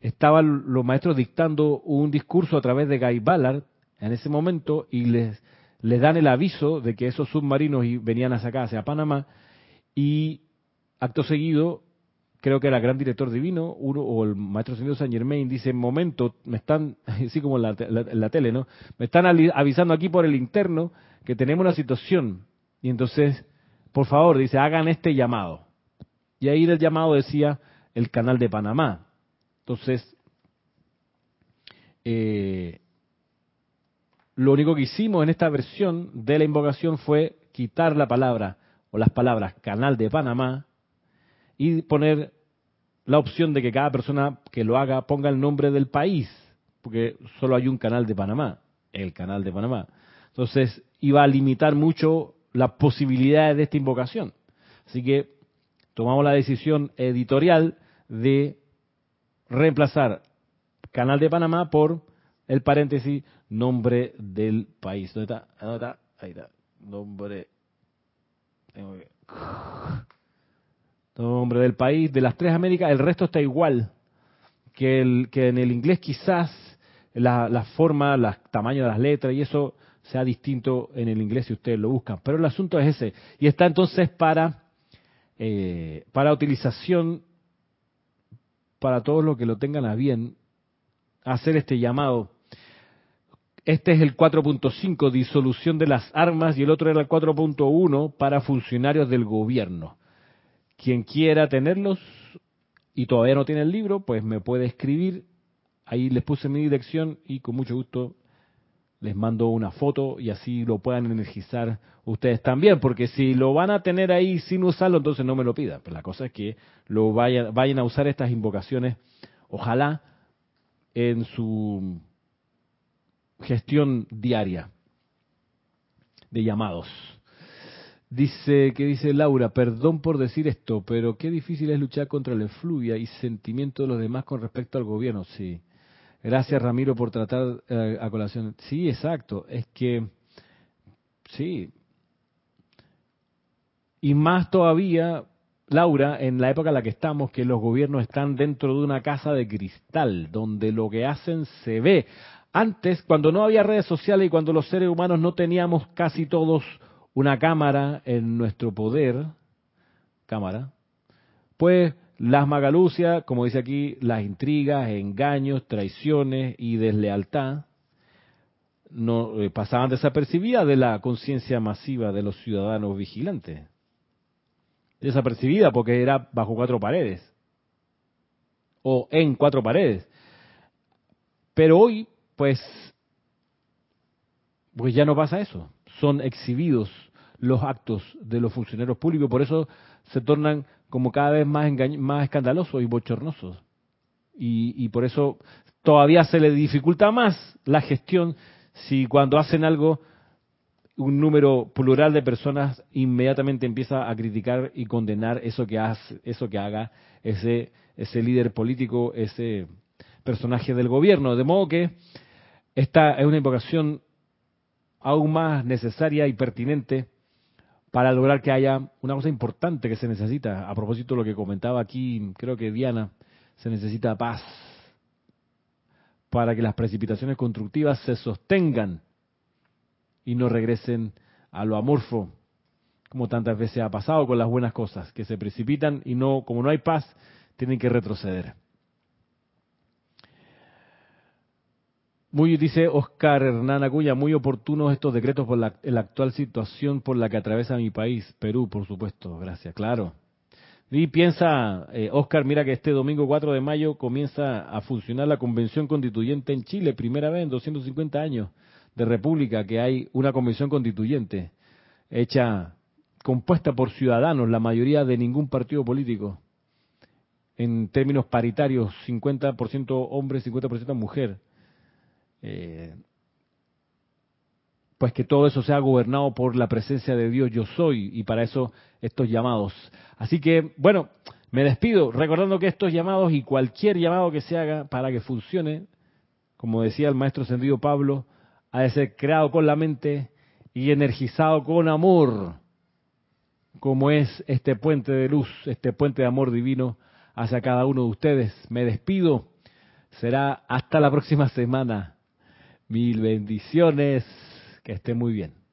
Estaban los maestros dictando un discurso a través de Guy Ballard en ese momento y les, les dan el aviso de que esos submarinos venían a sacarse a Panamá y acto seguido creo que era el gran director divino, uno, o el maestro señor San Germain, dice, momento, me están, así como en la, tele, ¿no? Me están avisando aquí por el interno que tenemos una situación. Y entonces, por favor, dice, hagan este llamado. Y ahí el llamado decía el canal de Panamá. Entonces, eh, lo único que hicimos en esta versión de la invocación fue quitar la palabra o las palabras canal de Panamá y poner la opción de que cada persona que lo haga ponga el nombre del país, porque solo hay un canal de Panamá, el canal de Panamá. Entonces iba a limitar mucho las posibilidades de esta invocación. Así que tomamos la decisión editorial de reemplazar canal de Panamá por el paréntesis nombre del país. ¿Dónde está? ¿Dónde está? Ahí está. Nombre. Tengo que nombre del país, de las tres Américas, el resto está igual que, el, que en el inglés quizás la, la forma, el tamaño de las letras y eso sea distinto en el inglés si ustedes lo buscan. Pero el asunto es ese. Y está entonces para, eh, para utilización para todos los que lo tengan a bien hacer este llamado. Este es el 4.5, disolución de las armas, y el otro era el 4.1 para funcionarios del gobierno. Quien quiera tenerlos y todavía no tiene el libro, pues me puede escribir. Ahí les puse mi dirección y con mucho gusto les mando una foto y así lo puedan energizar ustedes también, porque si lo van a tener ahí sin usarlo, entonces no me lo pidan. Pero la cosa es que lo vayan, vayan a usar estas invocaciones, ojalá en su gestión diaria de llamados. Dice, que dice Laura, perdón por decir esto, pero qué difícil es luchar contra la efluvia y sentimiento de los demás con respecto al gobierno. Sí. Gracias Ramiro por tratar eh, a colación. Sí, exacto. Es que, sí. Y más todavía, Laura, en la época en la que estamos, que los gobiernos están dentro de una casa de cristal, donde lo que hacen se ve. Antes, cuando no había redes sociales y cuando los seres humanos no teníamos casi todos una cámara en nuestro poder, cámara, pues las magalucias, como dice aquí, las intrigas, engaños, traiciones y deslealtad no eh, pasaban desapercibidas de la conciencia masiva de los ciudadanos vigilantes. Desapercibida porque era bajo cuatro paredes o en cuatro paredes. Pero hoy, pues, pues ya no pasa eso. Son exhibidos los actos de los funcionarios públicos, por eso se tornan como cada vez más, más escandalosos y bochornosos. Y, por eso todavía se le dificulta más la gestión si cuando hacen algo un número plural de personas inmediatamente empieza a criticar y condenar eso que hace, eso que haga ese ese líder político, ese personaje del gobierno, de modo que esta es una invocación aún más necesaria y pertinente para lograr que haya una cosa importante que se necesita. A propósito de lo que comentaba aquí, creo que Diana, se necesita paz para que las precipitaciones constructivas se sostengan y no regresen a lo amorfo, como tantas veces ha pasado con las buenas cosas, que se precipitan y no, como no hay paz, tienen que retroceder. Muy, dice Oscar Hernán Acuña, muy oportunos estos decretos por la, actual situación por la que atraviesa mi país, Perú, por supuesto, gracias, claro. Y piensa, eh, Oscar, mira que este domingo 4 de mayo comienza a funcionar la convención constituyente en Chile, primera vez en 250 años de república que hay una convención constituyente hecha, compuesta por ciudadanos, la mayoría de ningún partido político, en términos paritarios, 50% hombres, 50% mujer eh, pues que todo eso sea gobernado por la presencia de Dios yo soy y para eso estos llamados. Así que, bueno, me despido recordando que estos llamados y cualquier llamado que se haga para que funcione, como decía el maestro sentido Pablo, ha de ser creado con la mente y energizado con amor. cómo es este puente de luz, este puente de amor divino hacia cada uno de ustedes. Me despido. Será hasta la próxima semana. Mil bendiciones. Que esté muy bien.